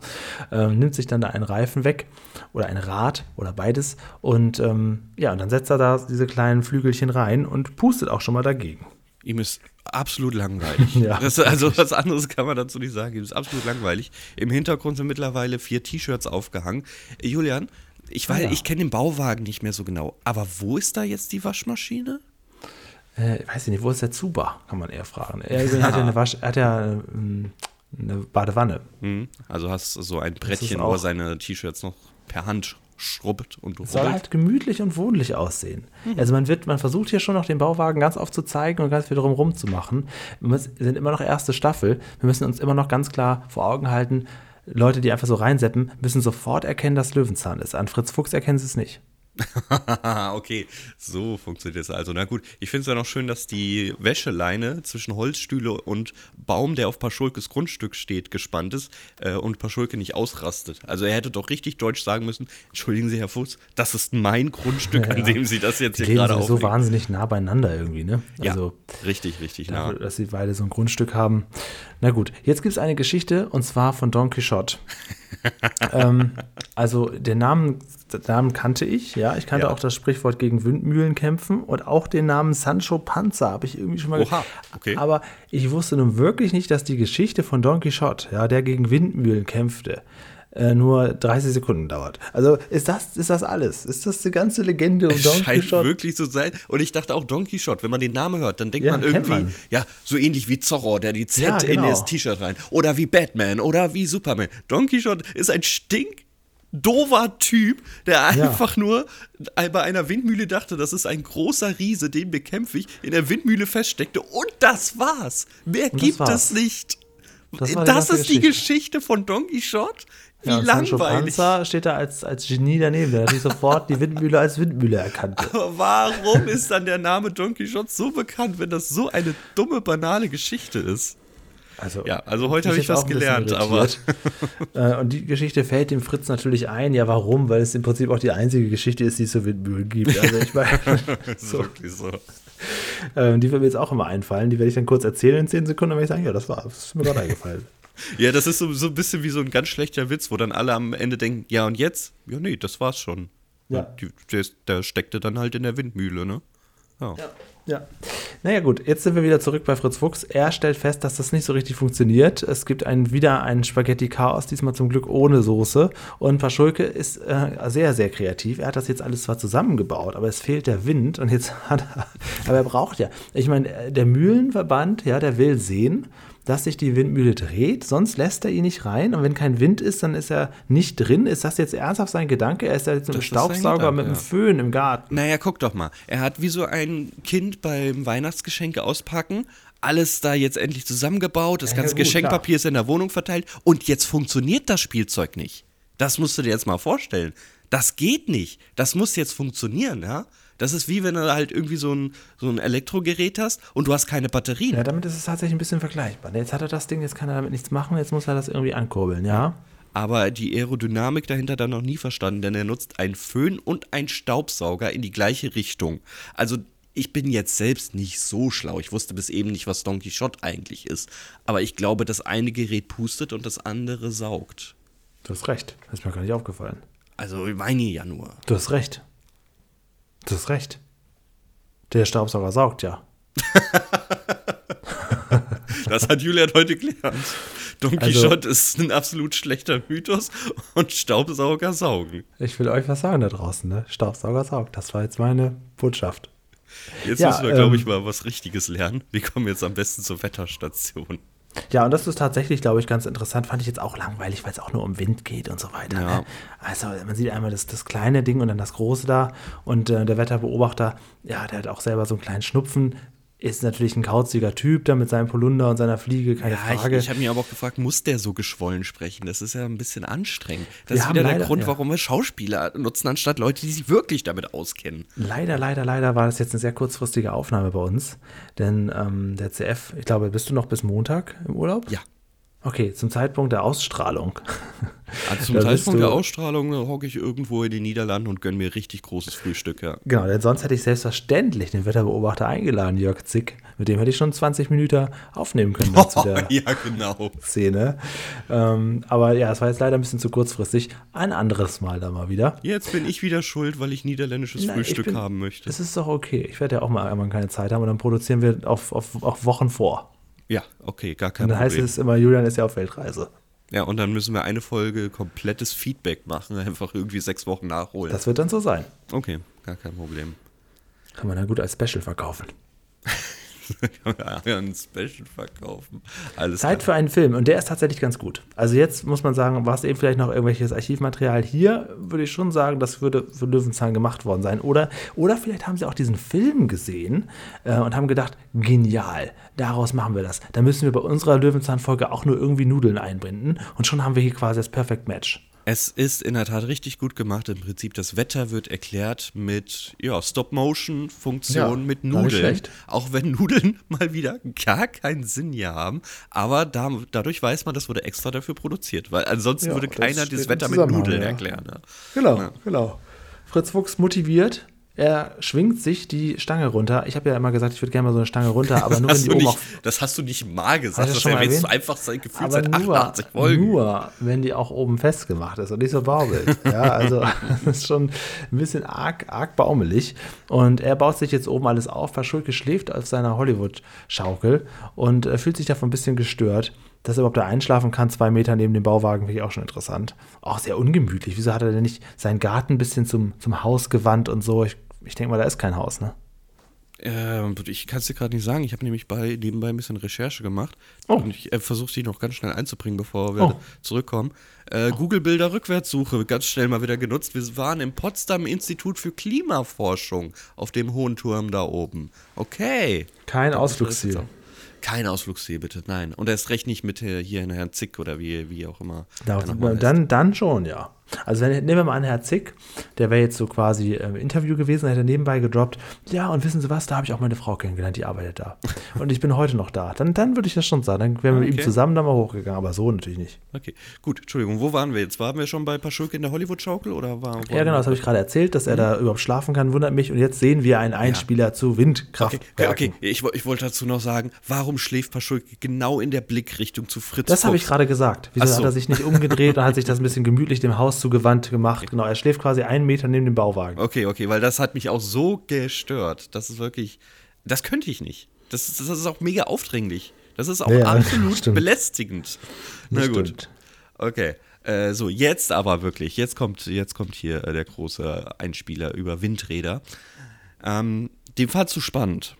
Ähm, nimmt sich dann da einen Reifen weg oder ein Rad oder beides. Und ähm, ja, und dann setzt er da diese kleinen Flügelchen rein und pustet auch schon mal dagegen. Ihm ist absolut langweilig. Ja. Das, also was anderes kann man dazu nicht sagen. Ihm ist absolut langweilig. Im Hintergrund sind mittlerweile vier T-Shirts aufgehangen. Äh, Julian, ich weiß, ja. ich kenne den Bauwagen nicht mehr so genau. Aber wo ist da jetzt die Waschmaschine? Äh, ich weiß nicht, wo ist der Zuba, kann man eher fragen. Er hat ja eine, Wasch, hat ja ähm, eine Badewanne. Hm? Also hast so ein Brettchen, wo er seine T-Shirts noch per Hand schrubbt und Es soll rubbelt. halt gemütlich und wohnlich aussehen. Also man wird, man versucht hier schon noch den Bauwagen ganz oft zu zeigen und ganz viel drum machen. Wir sind immer noch erste Staffel. Wir müssen uns immer noch ganz klar vor Augen halten, Leute, die einfach so reinseppen, müssen sofort erkennen, dass Löwenzahn ist. An Fritz Fuchs erkennen sie es nicht. okay, so funktioniert es also. Na gut, ich finde es ja noch schön, dass die Wäscheleine zwischen Holzstühle und Baum, der auf Paschulkes Grundstück steht, gespannt ist äh, und Paschulke nicht ausrastet. Also er hätte doch richtig deutsch sagen müssen, entschuldigen Sie, Herr Fuchs, das ist mein Grundstück, an dem Sie das jetzt Die hier gerade sowieso auflegen. wahnsinnig nah beieinander irgendwie, ne? Also ja, richtig, richtig nah. dafür, dass sie beide so ein Grundstück haben. Na gut, jetzt gibt es eine Geschichte und zwar von Don Quixote. ähm, also den Namen, den Namen kannte ich, ja. Ja. Ich kannte Ja. auch das Sprichwort gegen Windmühlen kämpfen und auch den Namen Sancho Panza habe ich irgendwie schon mal Oha, okay. Aber ich wusste nun wirklich nicht, dass die Geschichte von Don Quixote, ja, der gegen Windmühlen kämpfte, äh, nur 30 Sekunden dauert. Also ist das, ist das alles? Ist das die ganze Legende um Don scheint Quixote? wirklich so sein. Und ich dachte auch Don Quixote, wenn man den Namen hört, dann denkt Ja, man irgendwie, man. ja, so ähnlich wie Zorro, der die Z Ja, in genau. das T-Shirt rein. Oder wie Batman oder wie Superman. Don Quixote ist ein stink dover Typ, der Ja. einfach nur bei einer Windmühle dachte, das ist ein großer Riese, den bekämpfe ich, in der Windmühle feststeckte und das war's. Mehr das gibt es nicht. Das Das, ist die Geschichte. Geschichte von Don Quixote? Wie Ja, und langweilig. Panza steht da als, als Genie daneben, der natürlich sofort die Windmühle als Windmühle erkannte. Aber warum ist dann der Name Don Quixote so bekannt, wenn das so eine dumme, banale Geschichte ist? Also, Ja, also heute habe ich was gelernt, aber. Äh, und die Geschichte fällt dem Fritz natürlich ein. Ja, warum? Weil es im Prinzip auch die einzige Geschichte ist, die es Windmühlen gibt. Also ich meine, ist wirklich so. ähm, die wird mir jetzt auch immer einfallen. Die werde ich dann kurz erzählen in 10 Sekunden, dann werde ich sagen, ja, das war, das ist mir gerade eingefallen. Ja, das ist so, so ein bisschen wie so ein ganz schlechter Witz, wo dann alle am Ende denken, ja und jetzt? Ja, nee, das war's schon. Ja. Die, der, der steckte dann halt in der Windmühle, ne? Ja. Ja. Naja, gut, jetzt sind wir wieder zurück bei Fritz Fuchs. Er stellt fest, dass das nicht so richtig funktioniert. Es gibt ein, wieder ein Spaghetti-Chaos, diesmal zum Glück ohne Soße. Und Paschulke ist äh, sehr, sehr kreativ. Er hat das jetzt alles zwar zusammengebaut, aber es fehlt der Wind. Und jetzt hat er, aber er braucht ja, ich meine, der Mühlenverband, ja, der will sehen, dass sich die Windmühle dreht, sonst lässt er ihn nicht rein. Und wenn kein Wind ist, dann ist er nicht drin. Ist das jetzt ernsthaft sein Gedanke? Er ist ja jetzt mit sein Staubsauger, Gedanke, mit ja. Föhn im Garten. Naja, guck doch mal. Er hat wie so ein Kind beim Weihnachtsgeschenke auspacken, alles da jetzt endlich zusammengebaut, das Ja, ganze gut, Geschenkpapier ist in der Wohnung verteilt und jetzt funktioniert das Spielzeug nicht. Das musst du dir jetzt mal vorstellen. Das geht nicht. Das muss jetzt funktionieren, ja? Das ist wie wenn du halt irgendwie so ein, so ein Elektrogerät hast und du hast keine Batterien. Ja, damit ist es tatsächlich ein bisschen vergleichbar. Jetzt hat er das Ding, jetzt kann er damit nichts machen, jetzt muss er das irgendwie ankurbeln, ja? aber die Aerodynamik dahinter dann noch nie verstanden, denn er nutzt einen Föhn und einen Staubsauger in die gleiche Richtung. Also ich bin jetzt selbst nicht so schlau. Ich wusste bis eben nicht, was Don Quixote eigentlich ist. Aber ich glaube, das eine Gerät pustet und das andere saugt. Du hast recht. Das ist mir gar nicht aufgefallen. Also ich meine ja nur. Du hast recht. Du hast recht. Der Staubsauger saugt ja. Das hat Julian heute gelernt. Don Also- Quixote ist ein absolut schlechter Mythos und Staubsauger saugen. Ich will euch was sagen da draußen, ne? Staubsauger saugt. Das war jetzt meine Botschaft. Jetzt Ja, müssen wir, glaube ähm, ich, mal was Richtiges lernen. Wir kommen jetzt am besten zur Wetterstation. Ja, und das ist tatsächlich, glaube ich, ganz interessant. Fand ich jetzt auch langweilig, weil es auch nur um Wind geht und so weiter. Ja. Ne? Also man sieht einmal das, das kleine Ding und dann das große da. Und äh, der Wetterbeobachter, ja, der hat auch selber so einen kleinen Schnupfen. Ist natürlich ein kauziger Typ da mit seinem Polunder und seiner Fliege, keine Ja, ich, Frage. ich habe mich aber auch gefragt, muss der so geschwollen sprechen? Das ist ja ein bisschen anstrengend. Das Wir ist wieder der leider- Grund, ja. warum wir Schauspieler nutzen, anstatt Leute, die sich wirklich damit auskennen. Leider, leider, leider war das jetzt eine sehr kurzfristige Aufnahme bei uns. Denn ähm, der CF, ich glaube, bist du noch bis Montag im Urlaub? Ja. Okay, zum Zeitpunkt der Ausstrahlung. Also zum Da Zeitpunkt der Ausstrahlung da hocke ich irgendwo in den Niederlanden und gönne mir richtig großes Frühstück, ja. Genau, denn sonst hätte ich selbstverständlich den Wetterbeobachter eingeladen, Jörg Zick. Mit dem hätte ich schon 20 Minuten aufnehmen können dann zu der ja, genau. Szene. Ähm, aber ja, es war jetzt leider ein bisschen zu kurzfristig. Ein anderes Mal da mal wieder. Jetzt bin ich wieder schuld, weil ich niederländisches Nein, ich Frühstück bin- haben möchte. Das ist doch okay. Ich werde ja auch mal einmal keine Zeit haben und dann produzieren wir auf, auf, auf Wochen vor. Ja, okay, gar kein Und dann heißt Problem. es immer, Julian ist ja auf Weltreise. ja, und dann müssen wir eine Folge komplettes Feedback machen, einfach irgendwie sechs Wochen nachholen. Das wird dann so sein. okay, gar kein Problem. Kann man dann gut als Special verkaufen. ja, ein Special verkaufen. Alles Zeit für einen Film und der ist tatsächlich ganz gut. Also jetzt muss man sagen, war es eben vielleicht noch irgendwelches Archivmaterial hier, würde ich schon sagen, das würde für Löwenzahn gemacht worden sein. Oder, oder vielleicht haben sie auch diesen Film gesehen äh, und haben gedacht, genial, daraus machen wir das. Da müssen wir bei unserer Löwenzahn-Folge auch nur irgendwie Nudeln einbinden und schon haben wir hier quasi das Perfect Match. Es ist in der Tat richtig gut gemacht. Im Prinzip, das Wetter wird erklärt mit ja, Stop-Motion-Funktion, Ja, mit Nudeln. Auch wenn Nudeln mal wieder gar keinen Sinn hier haben. Aber da, dadurch weiß man, das wurde extra dafür produziert. Weil ansonsten Ja, würde das keiner das im Wetter mit Nudeln erklären. Genau, genau. Fritz Fuchs motiviert. Er schwingt sich die Stange runter. Ich habe ja immer gesagt, ich würde gerne mal so eine Stange runter, aber nur wenn die oben nicht, das hast du nicht mal gesagt. Das mal erwähnst du einfach seit Gefühl aber seit nur, 88 Folgen. nur, wenn die auch oben festgemacht ist und nicht so baumelt. Ja, also das ist schon ein bisschen arg, arg baumelig. Und er baut sich jetzt oben alles auf. Paschulke schläft auf seiner Hollywood-Schaukel und äh, fühlt sich davon ein bisschen gestört. Dass er überhaupt da einschlafen kann, zwei Meter neben dem Bauwagen, finde ich auch schon interessant. Auch sehr ungemütlich. Wieso hat er denn nicht seinen Garten ein bisschen zum, zum Haus gewandt und so? Ich, ich denke mal, da ist kein Haus, ne? Ähm, ich kann es dir gerade nicht sagen. Ich habe nämlich bei, nebenbei ein bisschen Recherche gemacht. Oh. Und ich äh, versuche sie noch ganz schnell einzubringen, bevor wir Oh. zurückkommen. Äh, Google-Bilder Rückwärtssuche, ganz schnell mal wieder genutzt. Wir waren im Potsdam Institut für Klimaforschung auf dem hohen Turm da oben. Okay. Kein Ausflugsziel. Kein Ausflugsziel, bitte, nein. Und erst recht nicht mit äh, hier in Herrn Zick oder wie, wie auch immer. Da, dann, dann schon, ja. Also wenn, nehmen wir mal an, Herr Zick, der wäre jetzt so quasi im Interview gewesen, hätte nebenbei gedroppt, ja, und wissen Sie was, da habe ich auch meine Frau kennengelernt, die arbeitet da. Und ich bin heute noch da. Dann, dann würde ich das schon sagen. Dann wären wir mit ihm Okay. zusammen da mal hochgegangen, aber so natürlich nicht. Okay, gut, Entschuldigung, wo waren wir jetzt? Waren wir schon bei Paschulke in der Hollywood-Schaukel oder war Ja, genau, das habe ich gerade erzählt, dass er da überhaupt schlafen kann, wundert mich. Und jetzt sehen wir einen Einspieler zu Okay, Windkraftwerken. okay. Ich, ich wollte dazu noch sagen, warum schläft Paschulke genau in der Blickrichtung zu Fritz Das habe ich gerade gesagt. Wieso so. hat er sich nicht umgedreht und hat sich das ein bisschen gemütlich dem Haus zugewandt gemacht? Genau, er schläft quasi einen Meter neben dem Bauwagen. Okay, okay, weil das hat mich auch so gestört. Das ist wirklich, das könnte ich nicht. Das ist, das ist auch mega aufdringlich. Das ist auch Ja, absolut stimmt. belästigend. Na Das gut. stimmt. Okay. Äh, so, jetzt aber wirklich. Jetzt kommt, jetzt kommt hier äh, der große Einspieler über Windräder. Ähm, dem Fall zu spannend.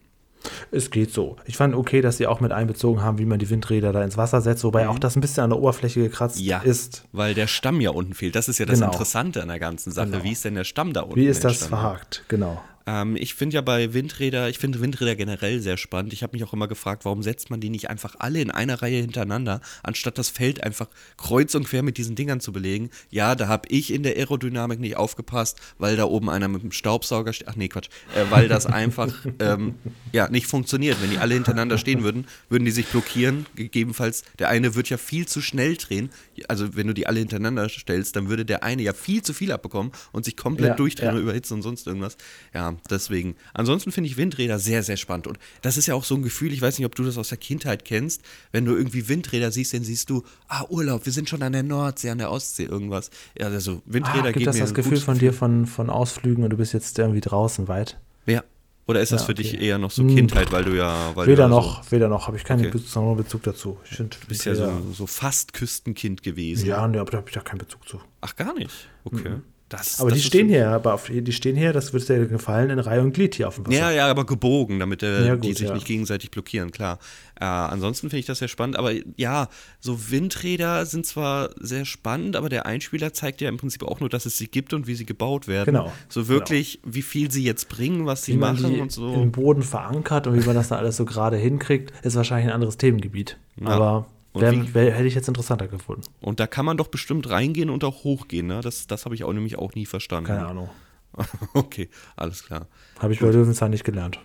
Es geht so. Ich fand okay, dass sie auch mit einbezogen haben, wie man die Windräder da ins Wasser setzt, wobei auch das ein bisschen an der Oberfläche gekratzt Mhm. Ja, ist. weil der Stamm ja unten fehlt. Das ist ja das Genau. Interessante an der ganzen Sache. Genau. Wie ist denn der Stamm da unten? Wie ist das verhakt? Genau. Ähm, ich finde ja bei Windräder, ich finde Windräder generell sehr spannend. Ich habe mich auch immer gefragt, warum setzt man die nicht einfach alle in einer Reihe hintereinander, anstatt das Feld einfach kreuz und quer mit diesen Dingern zu belegen. Ja, da habe ich in der Aerodynamik nicht aufgepasst, weil da oben einer mit dem Staubsauger steht. Ach nee, Quatsch. Äh, weil das einfach ähm, ja, nicht funktioniert. Wenn die alle hintereinander stehen würden, würden die sich blockieren. Gegebenenfalls, der eine wird ja viel zu schnell drehen. Also wenn du die alle hintereinander stellst, dann würde der eine ja viel zu viel abbekommen und sich komplett Ja, durchdrehen ja. und überhitzen und sonst irgendwas. Ja, deswegen. Ansonsten finde ich Windräder sehr, sehr spannend. Und das ist ja auch so ein Gefühl, ich weiß nicht, ob du das aus der Kindheit kennst, wenn du irgendwie Windräder siehst, dann siehst du, ah, Urlaub, wir sind schon an der Nordsee, an der Ostsee, irgendwas. Ja, also Windräder Ah, gibt geben das mir das Gefühl von dir von, von Ausflügen und du bist jetzt irgendwie draußen weit? Ja. Oder ist das Ja, für dich okay. eher noch so Hm. Kindheit, weil du ja. Weil Weder du ja noch, weder noch, habe ich keinen Okay. Bezug, Bezug dazu. Ich find, So, bist ja so, so fast Küstenkind gewesen. ja, nee, aber da habe ich da keinen Bezug zu. Ach, gar nicht. Okay. Das, Aber das die stehen hier, aber auf, die stehen hier, das wird dir gefallen, in Reihe und Glied hier auf dem Wasser. Ja, ja, aber gebogen, damit äh, Ja, die gut, sich ja. nicht gegenseitig blockieren, klar. Äh, ansonsten finde ich das sehr spannend, aber ja, so Windräder sind zwar sehr spannend, aber der Einspieler zeigt ja im Prinzip auch nur, dass es sie gibt und wie sie gebaut werden. Genau, So wirklich, wie viel sie jetzt bringen, was sie wie man machen die und so. im Boden verankert und wie man das dann alles so gerade hinkriegt, ist wahrscheinlich ein anderes Themengebiet. Ja. Aber wär, wär, hätte ich jetzt interessanter gefunden. Und da kann man doch bestimmt reingehen und auch hochgehen, ne? Das, das habe ich auch nämlich auch nie verstanden. Keine Ahnung. Okay, alles klar. Habe ich bei Löwenzahn nicht gelernt.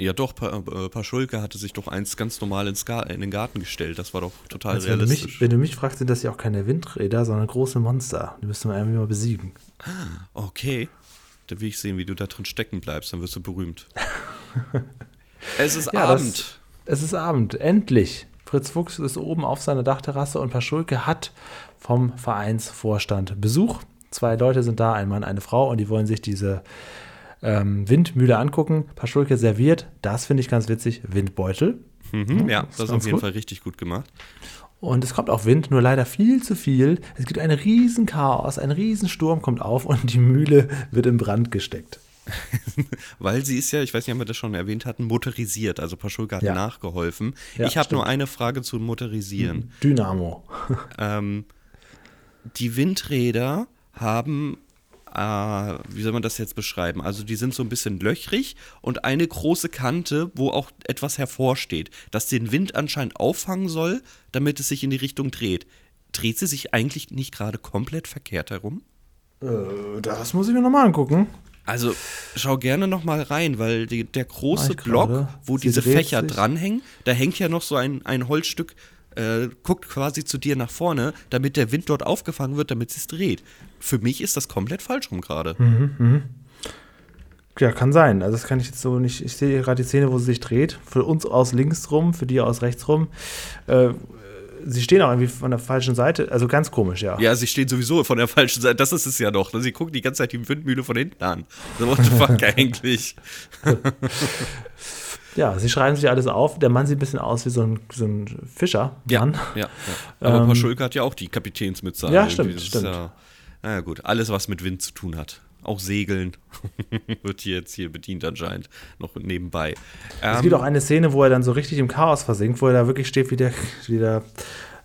Ja, doch, pa äh, Paschulke hatte sich doch eins ganz normal ins Ga in den Garten gestellt. Das war doch total Also wenn, du realistisch. mich, wenn du mich fragst, sind das ja auch keine Windräder, sondern große Monster. Die müsste man irgendwie mal besiegen. Okay. Da will ich sehen, wie du da drin stecken bleibst, dann wirst du berühmt. es ist Ja, das- Abend. Es ist Abend, endlich. Fritz Fuchs ist oben auf seiner Dachterrasse und Paschulke hat vom Vereinsvorstand Besuch. Zwei Leute sind da, ein Mann, eine Frau, und die wollen sich diese ähm, Windmühle angucken. Paschulke serviert, das finde ich ganz witzig, Windbeutel. Mhm, ja, das ist auf jeden gut. Fall richtig gut gemacht. Und es kommt auch Wind, nur leider viel zu viel. Es gibt ein riesen Chaos, ein riesen Sturm kommt auf und die Mühle wird in Brand gesteckt. Weil sie ist ja, ich weiß nicht, ob wir das schon erwähnt hatten, motorisiert. Also Paschulke hat Ja. nachgeholfen. Ja, ich habe nur eine Frage zu Motorisieren. Dynamo. Ähm, die Windräder haben, äh, wie soll man das jetzt beschreiben? Also die sind so ein bisschen löchrig und eine große Kante, wo auch etwas hervorsteht, das den Wind anscheinend auffangen soll, damit es sich in die Richtung dreht. Dreht sie sich eigentlich nicht gerade komplett verkehrt herum? Äh, das muss ich mir nochmal angucken. Also schau gerne noch mal rein, weil die, der große ich Block, gerade. wo Sie diese Fächer sich. dranhängen, da hängt ja noch so ein, ein Holzstück, äh, guckt quasi zu dir nach vorne, damit der Wind dort aufgefangen wird, damit es dreht. Für mich ist das komplett falsch rum gerade. Hm. Ja, kann sein. Also das kann ich jetzt so nicht. Ich sehe gerade die Szene, wo sie sich dreht. Für uns aus links rum, für die aus rechts rum. Äh, sie stehen auch irgendwie von der falschen Seite. Also ganz komisch, ja. Ja, sie stehen sowieso von der falschen Seite. Das ist es ja noch. Sie gucken die ganze Zeit die Windmühle von hinten an. So, what the fuck eigentlich? Ja, sie schreiben sich alles auf. Der Mann sieht ein bisschen aus wie so ein, so ein Fischer. Ja, ja, ja. Aber Ähm, Paschulke hat ja auch die Kapitänsmütze. Ja, Irgendwie. stimmt, stimmt. Ja, naja, gut. Alles, was mit Wind zu tun hat. Auch Segeln wird hier jetzt hier bedient anscheinend. Noch nebenbei. Es Ähm, gibt auch eine Szene, wo er dann so richtig im Chaos versinkt, wo er da wirklich steht wie der, wie der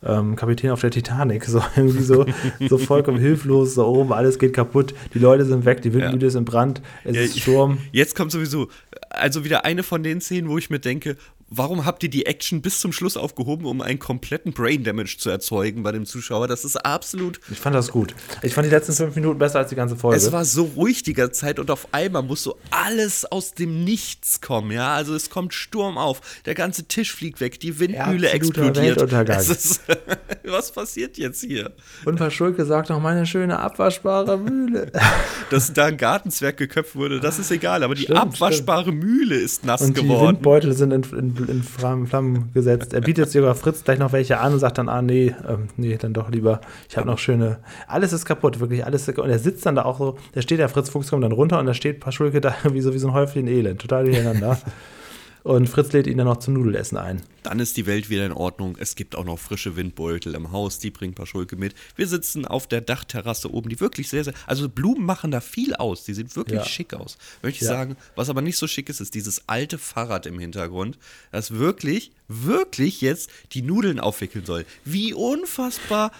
ähm, Kapitän auf der Titanic. So irgendwie so, so vollkommen hilflos, so oben, alles geht kaputt, die Leute sind weg, die Windmühle ist in Brand, es Ja, ist Sturm. Jetzt kommt sowieso, also wieder eine von den Szenen, wo ich mir denke, warum habt ihr die Action bis zum Schluss aufgehoben, um einen kompletten Brain Damage zu erzeugen bei dem Zuschauer? Das ist absolut. Ich fand das gut. Ich fand die letzten fünf Minuten besser als die ganze Folge. Es war so ruhig die ganze Zeit und auf einmal muss so alles aus dem Nichts kommen, ja. Also es kommt Sturm auf, der ganze Tisch fliegt weg, die Windmühle Absoluter explodiert. Ist, was passiert jetzt hier? Und Verschulke sagt noch, meine schöne abwaschbare Mühle. Dass da ein Gartenzwerg geköpft wurde, das ist egal, aber die Stimmt, abwaschbare Mühle ist nass Und die geworden. Windbeutel sind in, in, in Flammen, gesetzt. Er bietet sogar Fritz gleich noch welche an und sagt dann, ah nee, ähm, nee, dann doch lieber. Ich habe noch schöne. Alles ist kaputt, wirklich alles. Und er sitzt dann da auch so, da steht der Fritz Fuchs kommt dann runter und da steht Paschulke da wie so, wie so ein Häufchen Elend, total durcheinander. und Fritz lädt ihn dann noch zum Nudelessen ein. Dann ist die Welt wieder in Ordnung. Es gibt auch noch frische Windbeutel im Haus, die bringt Paschulke mit. Wir sitzen auf der Dachterrasse oben, die wirklich sehr, sehr. Also Blumen machen da viel aus. Die sieht wirklich Ja. schick aus. Möchte ich Ja. sagen. Was aber nicht so schick ist, ist dieses alte Fahrrad im Hintergrund, das wirklich, wirklich jetzt die Nudeln aufwickeln soll. Wie unfassbar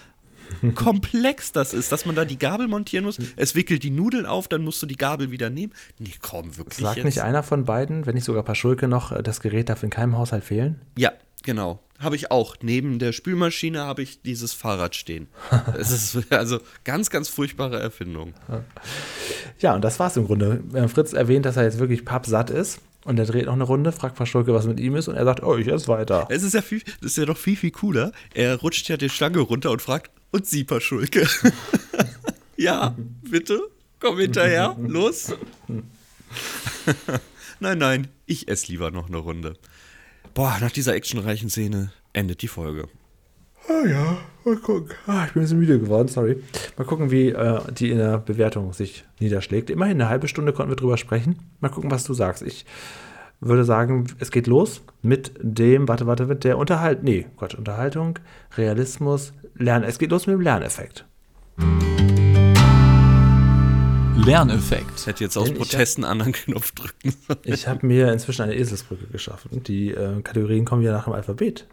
komplex das ist, dass man da die Gabel montieren muss. Es wickelt die Nudeln auf, dann musst du die Gabel wieder nehmen. Nee, komm, wirklich. Sagt jetzt. nicht einer von beiden, wenn nicht sogar Paschulke noch, äh, das Gerät darf in keinem Haushalt fehlen? Ja, genau. Habe ich auch. Neben der Spülmaschine habe ich dieses Fahrrad stehen. Es ist also ganz, ganz furchtbare Erfindung. Ja, und das war's im Grunde. Fritz erwähnt, dass er jetzt wirklich pappsatt ist. Und er dreht noch eine Runde, fragt Paschulke, was mit ihm ist. Und er sagt, oh, ich esse weiter. Es ist ja viel, ist ja noch viel, viel cooler. Er rutscht ja die Stange runter und fragt, und Sie, Paschulke? ja, bitte? Komm hinterher, los. nein, nein, ich esse lieber noch eine Runde. Boah, nach dieser actionreichen Szene endet die Folge. Ah ja, mal gucken. Ah, ich bin bisschen müde geworden, sorry. Mal gucken, wie äh, die in der Bewertung sich niederschlägt. Immerhin eine halbe Stunde konnten wir drüber sprechen. Mal gucken, was du sagst. Ich würde sagen, es geht los mit dem, warte, warte, mit der Unterhalt, nee, Gott, Unterhaltung, Realismus, Lernen. Es geht los mit dem Lerneffekt. Lerneffekt. Ich hätte jetzt aus Denn Protest einen anderen Knopf drücken. Ich habe mir inzwischen eine Eselsbrücke geschaffen. Die äh, Kategorien kommen wieder nach dem Alphabet.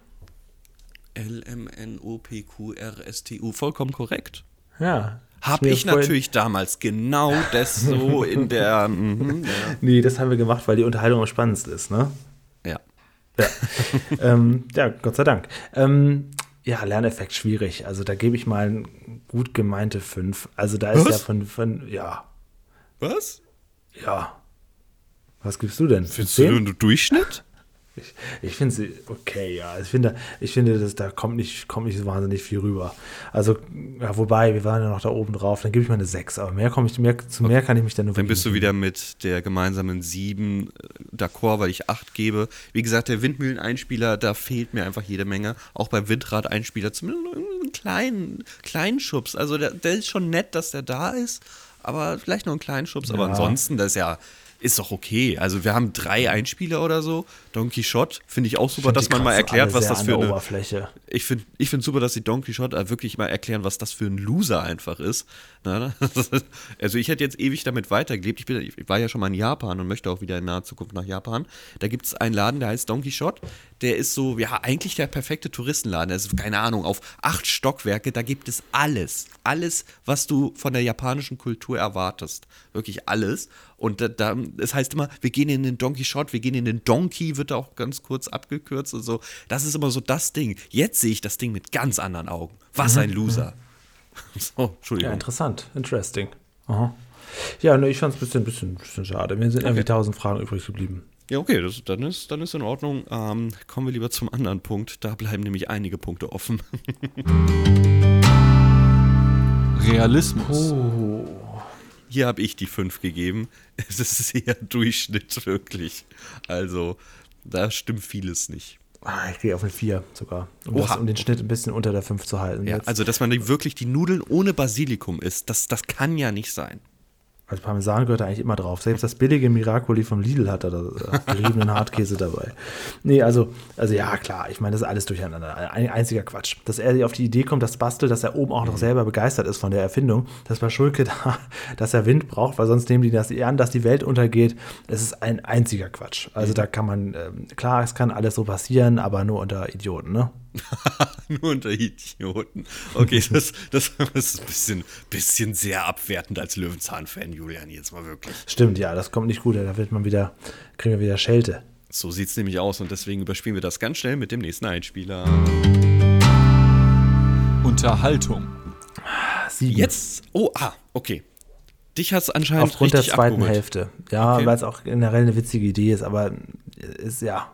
L, M, N, O, P, Q, R, S, T, U. Vollkommen korrekt. Ja. Hab Mir ich natürlich damals genau das so in der. mhm, ja. Nee, das haben wir gemacht, weil die Unterhaltung am spannendsten ist, ne? ja. Ja, ähm, ja Gott sei Dank. Ähm, ja, Lerneffekt schwierig. Also da gebe ich mal ein gut gemeinte 5. Also da ist Was? ja von, von, ja, Was? ja. Was gibst du denn? Findest du einen Durchschnitt? Ich, ich finde sie okay, ja. Ich finde, ich finde dass da kommt nicht, kommt nicht so wahnsinnig viel rüber. Also, ja, wobei, wir waren ja noch da oben drauf, dann gebe ich mal eine 6, aber mehr komme ich, mehr, zu mehr kann ich mich dann nur Dann bist du wieder mit der gemeinsamen 7 d'accord, weil ich 8 gebe. Wie gesagt, der Windmühleneinspieler, da fehlt mir einfach jede Menge. Auch beim Windrad-Einspieler zumindest einen kleinen, kleinen Schubs. Also der, der ist schon nett, dass der da ist, aber vielleicht noch einen kleinen Schubs. Aber Ja. ansonsten, das ist ja. Ist doch okay. Also wir haben drei Einspieler oder so. Don Quixote finde ich auch super, find dass man mal erklärt, was das für eine, Oberfläche. ich finde ich find super, dass die Don Quixote äh, wirklich mal erklären, was das für ein Loser einfach ist. Ne? also ich hätte jetzt ewig damit weitergelebt. Ich, bin, ich war ja schon mal in Japan und möchte auch wieder in naher Zukunft nach Japan. Da gibt es einen Laden, der heißt Don Quixote. Der ist so, ja, eigentlich der perfekte Touristenladen. Ist, keine Ahnung, auf acht Stockwerke. Da gibt es alles. Alles, was du von der japanischen Kultur erwartest. Wirklich alles. Und da, da, es heißt immer, wir gehen in den Don Quixote, wir gehen in den Donkey, wird da auch ganz kurz abgekürzt und so. Das ist immer so das Ding. Jetzt sehe ich das Ding mit ganz anderen Augen. Was ein Loser. So, Ja, Entschuldigung. interessant. Interesting. Aha. Ja, ne, ich fand es ein bisschen, bisschen, bisschen schade. Mir sind irgendwie tausend Fragen übrig geblieben. Ja, okay, das, dann, ist, dann ist in Ordnung. Ähm, kommen wir lieber zum anderen Punkt. Da bleiben nämlich einige Punkte offen. Realismus. Oh. Hier habe ich die 5 gegeben. Es ist eher Durchschnitt, wirklich. Also, da stimmt vieles nicht. Ah, ich gehe auf eine 4 sogar. Um, das, um den Schnitt ein bisschen unter der 5 zu halten. Ja, also, dass man wirklich die Nudeln ohne Basilikum isst, das, das kann ja nicht sein. Also Parmesan gehört da eigentlich immer drauf. Selbst das billige Miracoli vom Lidl hat da äh, geriebenen Hartkäse dabei. Nee, also, also ja, klar, ich meine, das ist alles durcheinander. Ein einziger Quatsch. Dass er auf die Idee kommt, das Bastel, dass er oben auch noch selber begeistert ist von der Erfindung, dass bei Schulke da, dass er Wind braucht, weil sonst nehmen die das eher an, dass die Welt untergeht. Das ist ein einziger Quatsch. Also da kann man, ähm, klar, es kann alles so passieren, aber nur unter Idioten, ne? Nur unter Idioten. Okay, das, das, das ist ein bisschen, bisschen sehr abwertend als Löwenzahn-Fan, Julian, jetzt mal wirklich. Stimmt, ja, das kommt nicht gut. Da wird man wieder, kriegen wir wieder Schelte. So sieht es nämlich aus und deswegen überspielen wir das ganz schnell mit dem nächsten Einspieler. Unterhaltung. Sieben. Jetzt, oh, ah, okay. Dich hat es anscheinend Aufgrund der zweiten abgeholt. Hälfte. Ja, Okay. weil es auch generell eine witzige Idee ist, aber ist ja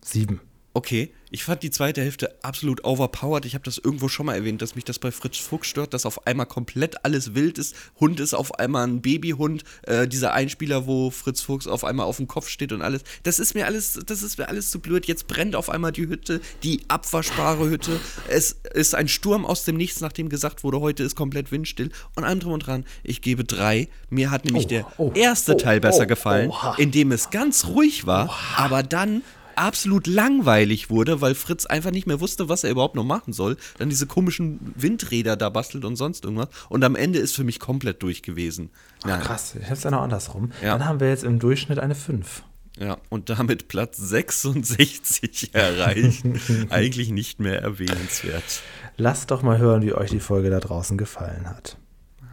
sieben. Okay, ich fand die zweite Hälfte absolut overpowered. Ich habe das irgendwo schon mal erwähnt, dass mich das bei Fritz Fuchs stört, dass auf einmal komplett alles wild ist. Hund ist auf einmal ein Babyhund. Äh, dieser Einspieler, wo Fritz Fuchs auf einmal auf dem Kopf steht und alles. Das ist mir alles, das ist mir alles zu blöd. Jetzt brennt auf einmal die Hütte, die abwaschbare Hütte. Es ist ein Sturm aus dem Nichts, nachdem gesagt wurde, heute ist komplett windstill. Und allem drum und dran, ich gebe drei. Mir hat nämlich Oh, der oh, erste oh, Teil besser oh, gefallen, in dem es ganz ruhig war, aber dann absolut langweilig wurde, weil Fritz einfach nicht mehr wusste, was er überhaupt noch machen soll. Dann diese komischen Windräder da bastelt und sonst irgendwas. Und am Ende ist für mich komplett durch gewesen. Ja, Krass, ich hab's ja noch andersrum. Ja. Dann haben wir jetzt im Durchschnitt eine 5. ja, und damit Platz 66 erreicht. Eigentlich nicht mehr erwähnenswert. Lasst doch mal hören, wie euch die Folge da draußen gefallen hat.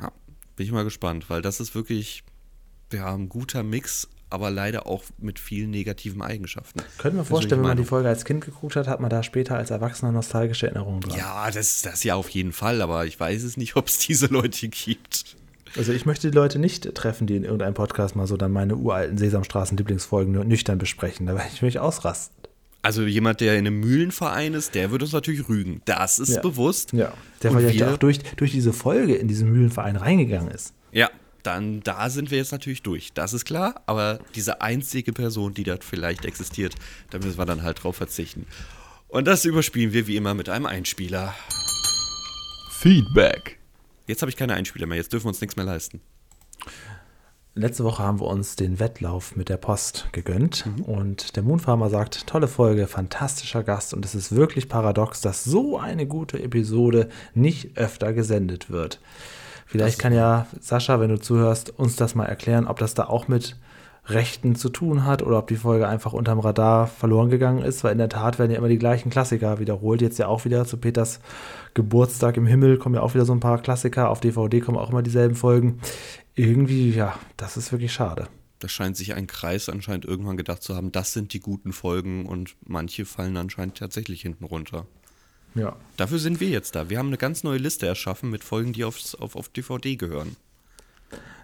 Ja, bin ich mal gespannt, weil das ist wirklich ja, ein guter Mix, aber leider auch mit vielen negativen Eigenschaften. Können wir Persönliche vorstellen, wenn man die. Folge als Kind geguckt hat, hat man da später als Erwachsener nostalgische Erinnerungen dran. Ja, das, das ja auf jeden Fall, aber ich weiß es nicht, ob es diese Leute gibt. Also ich möchte die Leute nicht treffen, die in irgendeinem Podcast mal so dann meine uralten Sesamstraßen-Lieblingsfolgen nur nüchtern besprechen. Da werde ich mich ausrasten. Also jemand, der in einem Mühlenverein ist, der wird uns natürlich rügen. Das ist Ja. bewusst. Ja. Der vielleicht auch durch, durch diese Folge in diesen Mühlenverein reingegangen ist. Ja, dann da sind wir jetzt natürlich durch. Das ist klar, aber diese einzige Person, die dort vielleicht existiert, da müssen wir dann halt drauf verzichten. Und das überspielen wir wie immer mit einem Einspieler. Feedback. Jetzt habe ich keine Einspieler mehr, jetzt dürfen wir uns nichts mehr leisten. Letzte Woche haben wir uns den Wettlauf mit der Post gegönnt und der Moonfarmer sagt, tolle Folge, fantastischer Gast und es ist wirklich paradox, dass so eine gute Episode nicht öfter gesendet wird. Vielleicht kann ja Sascha, wenn du zuhörst, uns das mal erklären, ob das da auch mit Rechten zu tun hat oder ob die Folge einfach unterm Radar verloren gegangen ist, weil in der Tat werden ja immer die gleichen Klassiker wiederholt. Jetzt ja auch wieder zu Peters Geburtstag im Himmel kommen ja auch wieder so ein paar Klassiker. Auf DVD kommen auch immer dieselben Folgen. Irgendwie, ja, das ist wirklich schade. Da scheint sich ein Kreis anscheinend irgendwann gedacht zu haben, das sind die guten Folgen und manche fallen anscheinend tatsächlich hinten runter. Ja. Dafür sind wir jetzt da. Wir haben eine ganz neue Liste erschaffen mit Folgen, die aufs, auf, auf DVD gehören.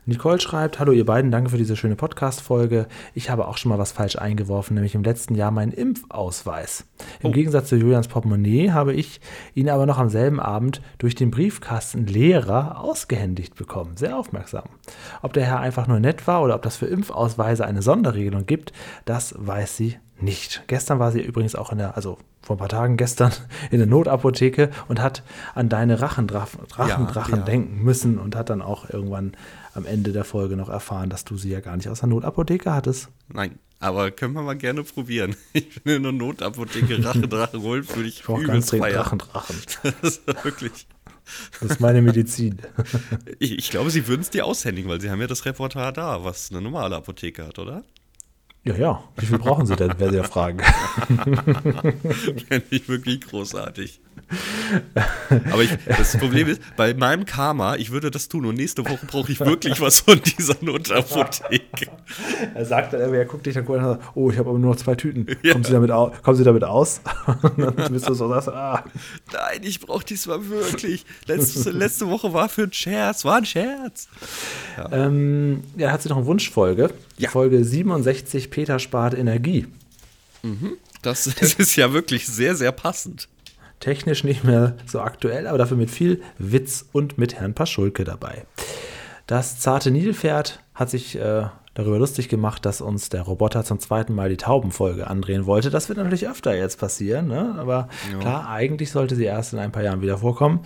Nicole schreibt, hallo ihr beiden, danke für diese schöne Podcast-Folge. Ich habe auch schon mal was falsch eingeworfen, nämlich im letzten Jahr meinen Impfausweis. Im Gegensatz zu Julians Portemonnaie habe ich ihn aber noch am selben Abend durch den Briefkasten Lehrer ausgehändigt bekommen. Sehr aufmerksam. Ob der Herr einfach nur nett war oder ob das für Impfausweise eine Sonderregelung gibt, das weiß sie nicht. Gestern war sie übrigens auch in der, also vor ein paar Tagen gestern in der Notapotheke und hat an deine Rachendrachen Ja, Drachen ja. denken müssen und hat dann auch irgendwann am Ende der Folge noch erfahren, dass du sie ja gar nicht aus der Notapotheke hattest. Nein, aber können wir mal gerne probieren. Ich bin in der Notapotheke Rache, Drache holen, würde ich Ich ganz übelst dringend feiern. Drachendrachen. Das ist wirklich. Das ist meine Medizin. Ich, ich glaube, sie würden es dir aushändigen, weil sie haben ja das Repertoire da, was eine normale Apotheke hat, oder? Ja, ja. Wie viel brauchen sie denn, sie ja fragen. Fände ich wirklich großartig. Aber ich, das Problem ist, bei meinem Karma, ich würde das tun und nächste Woche brauche ich wirklich was von dieser Notapotheke. Er sagt dann, irgendwie, er guckt dich dann kurz an und sagt, oh, ich habe aber nur noch zwei Tüten. Ja. Kommen, sie damit au kommen Sie damit aus? Und dann bist du so, sagst, ah, Nein, ich brauche diesmal wirklich. Letzte, letzte Woche war für ein Scherz, war ein Scherz. ähm, ja, hat sie noch eine Wunschfolge. Ja. Folge 67, Peter spart Energie. Das, das ist ja wirklich sehr, sehr passend. Technisch nicht mehr so aktuell, aber dafür mit viel Witz und mit Herrn Paschulke dabei. Das zarte Nilpferd hat sich äh, darüber lustig gemacht, dass uns der Roboter zum zweiten Mal die Taubenfolge andrehen wollte. Das wird natürlich öfter jetzt passieren, ne? aber ja. klar, eigentlich sollte sie erst in ein paar Jahren wieder vorkommen.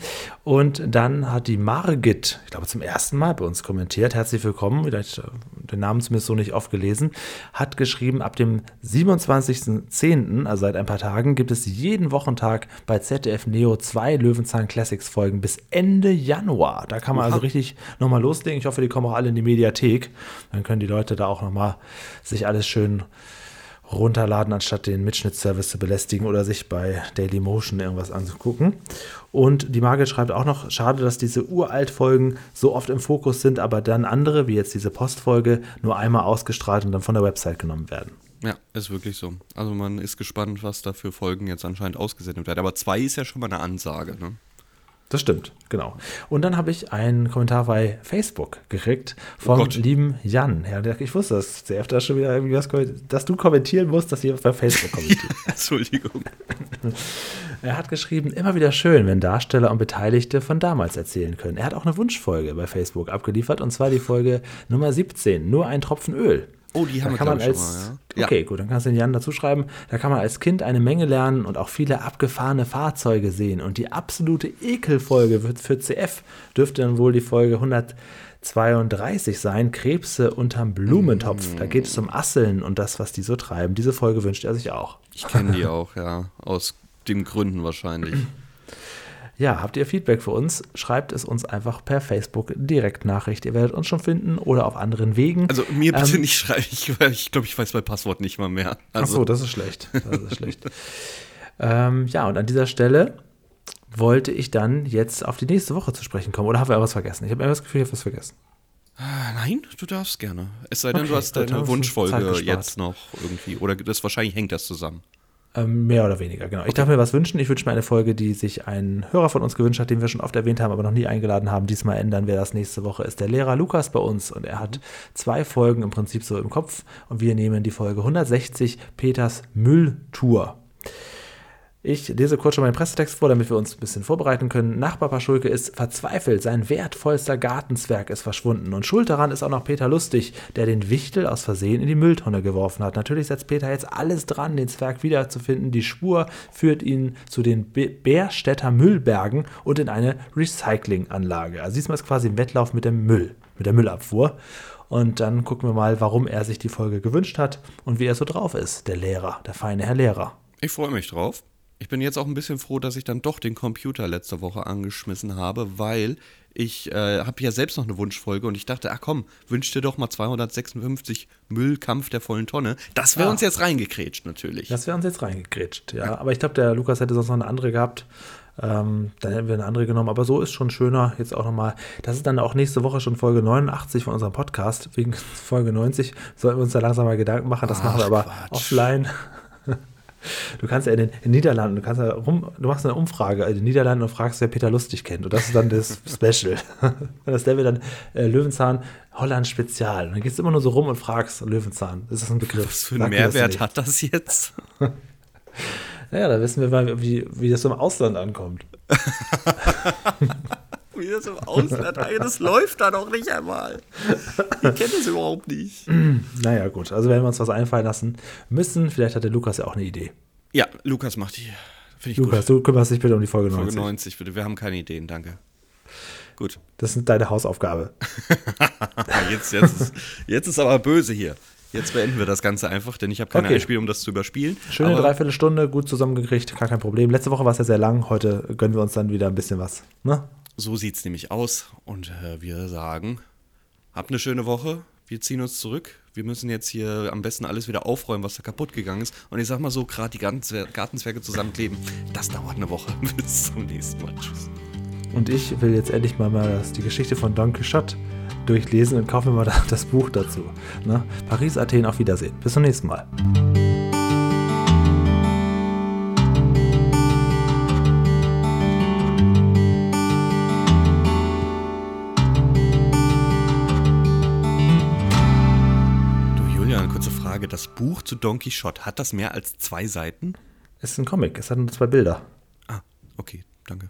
Und dann hat die Margit, ich glaube zum ersten Mal bei uns kommentiert, herzlich willkommen, vielleicht äh, den Namen zumindest so nicht oft gelesen, hat geschrieben, ab dem 27.10., also seit ein paar Tagen, gibt es jeden Wochentag bei ZDF Neo zwei Löwenzahn Classics Folgen bis Ende Januar. Da kann man also richtig nochmal loslegen. Ich hoffe, die kommen auch alle in die Mediathek. Dann können die Leute Leute da auch nochmal sich alles schön runterladen, anstatt den Mitschnittservice zu belästigen oder sich bei Dailymotion irgendwas anzugucken. Und die Margit schreibt auch noch, schade, dass diese Uralt-Folgen so oft im Fokus sind, aber dann andere, wie jetzt diese Postfolge, nur einmal ausgestrahlt und dann von der Website genommen werden. Ja, ist wirklich so. Also man ist gespannt, was da für Folgen jetzt anscheinend ausgesendet werden. Aber zwei ist ja schon mal eine Ansage, ne? Das stimmt, genau. Und dann habe ich einen Kommentar bei Facebook gekriegt vom oh lieben Jan. Ja, ich wusste, dass der da schon wieder irgendwie was dass du kommentieren musst, dass jemand bei Facebook kommentiert. Entschuldigung. er hat geschrieben, immer wieder schön, wenn Darsteller und Beteiligte von damals erzählen können. Er hat auch eine Wunschfolge bei Facebook abgeliefert, und zwar die Folge Nummer 17, nur ein Tropfen Öl. Oh, die haben da kann man als, mal, ja. Okay, gut, dann kannst du den Jan dazu schreiben. Da kann man als Kind eine Menge lernen und auch viele abgefahrene Fahrzeuge sehen. Und die absolute Ekelfolge für CF dürfte dann wohl die Folge 132 sein. Krebse unterm Blumentopf. Mm. Da geht es um Asseln und das, was die so treiben. Diese Folge wünscht er sich auch. Ich kenne die auch, ja. Aus den Gründen wahrscheinlich. Ja, habt ihr Feedback für uns? Schreibt es uns einfach per Facebook Direktnachricht. Ihr werdet uns schon finden oder auf anderen Wegen. Also mir bitte ähm, nicht schreiben. Ich, ich glaube, ich weiß mein Passwort nicht mal mehr. Also. Ach so, das ist schlecht. Das ist schlecht. ähm, ja, und an dieser Stelle wollte ich dann jetzt auf die nächste Woche zu sprechen kommen. Oder haben wir was vergessen? Ich habe immer das Gefühl, ich habe was vergessen. Ah, nein, du darfst gerne. Es sei denn, okay, du hast deine Wunschfolge jetzt noch irgendwie. Oder das wahrscheinlich hängt das zusammen. Ähm, mehr oder weniger, genau. Okay. Ich darf mir was wünschen. Ich wünsche mir eine Folge, die sich ein Hörer von uns gewünscht hat, den wir schon oft erwähnt haben, aber noch nie eingeladen haben. Diesmal ändern wir das nächste Woche. Ist der Lehrer Lukas bei uns und er hat zwei Folgen im Prinzip so im Kopf und wir nehmen die Folge 160 Peters Mülltour. Ich lese kurz schon meinen Pressetext vor, damit wir uns ein bisschen vorbereiten können. Nachbar Paschulke ist verzweifelt, sein wertvollster Gartenzwerg ist verschwunden und schuld daran ist auch noch Peter Lustig, der den Wichtel aus Versehen in die Mülltonne geworfen hat. Natürlich setzt Peter jetzt alles dran, den Zwerg wiederzufinden. Die Spur führt ihn zu den Bärstädter Müllbergen und in eine Recyclinganlage. Also diesmal ist quasi ein Wettlauf mit dem Müll, mit der Müllabfuhr. Und dann gucken wir mal, warum er sich die Folge gewünscht hat und wie er so drauf ist, der Lehrer, der feine Herr Lehrer. Ich freue mich drauf. Ich bin jetzt auch ein bisschen froh, dass ich dann doch den Computer letzte Woche angeschmissen habe, weil ich äh, habe ja selbst noch eine Wunschfolge und ich dachte, ach komm, wünsch dir doch mal 256 Müllkampf der vollen Tonne. Das wäre ah. uns jetzt reingekrätscht natürlich. Das wäre uns jetzt reingekrätscht, ja. ja. Aber ich glaube, der Lukas hätte sonst noch eine andere gehabt. Ähm, dann hätten wir eine andere genommen. Aber so ist schon schöner. Jetzt auch nochmal. Das ist dann auch nächste Woche schon Folge 89 von unserem Podcast. Wegen Folge 90 sollten wir uns da langsam mal Gedanken machen. Das ach, machen wir aber Quatsch. offline. Du kannst ja in den, in Niederlanden, du kannst ja rum, du machst eine Umfrage in den Niederlanden und fragst, wer Peter Lustig kennt. Und das ist dann das Special. das Level dann äh, Löwenzahn Holland Spezial. Und dann gehst du immer nur so rum und fragst Löwenzahn. Ist das ein Begriff? Was für einen Mehrwert das hat das jetzt? naja, da wissen wir mal, wie, wie das so im Ausland ankommt. Wie das im Ausland das läuft da doch nicht einmal. Ich kenne das überhaupt nicht. Naja, gut. Also werden wir uns was einfallen lassen müssen. Vielleicht hat der Lukas ja auch eine Idee. Ja, Lukas macht die. Lukas, gut. du kümmerst dich bitte um die Folge 90. Folge 90, bitte. Wir haben keine Ideen, danke. Gut. Das ist deine Hausaufgabe. jetzt, jetzt, ist, jetzt ist aber böse hier. Jetzt beenden wir das Ganze einfach, denn ich habe keine okay. Einspiel, um das zu überspielen. Schöne Dreiviertelstunde, gut zusammengekriegt, gar kein Problem. Letzte Woche war es ja sehr lang, heute gönnen wir uns dann wieder ein bisschen was. Ne? So sieht es nämlich aus. Und äh, wir sagen, habt eine schöne Woche. Wir ziehen uns zurück. Wir müssen jetzt hier am besten alles wieder aufräumen, was da kaputt gegangen ist. Und ich sag mal so, gerade die Gartenzwerge zusammenkleben, das dauert eine Woche. Bis zum nächsten Mal. Tschüss. Und ich will jetzt endlich mal, mal die Geschichte von Don Quixote durchlesen und kaufe mir mal das Buch dazu. Ne? Paris, Athen, auf Wiedersehen. Bis zum nächsten Mal. Das Buch zu Don Quixote, hat das mehr als zwei Seiten? Es ist ein Comic, es hat nur zwei Bilder. Ah, okay, danke.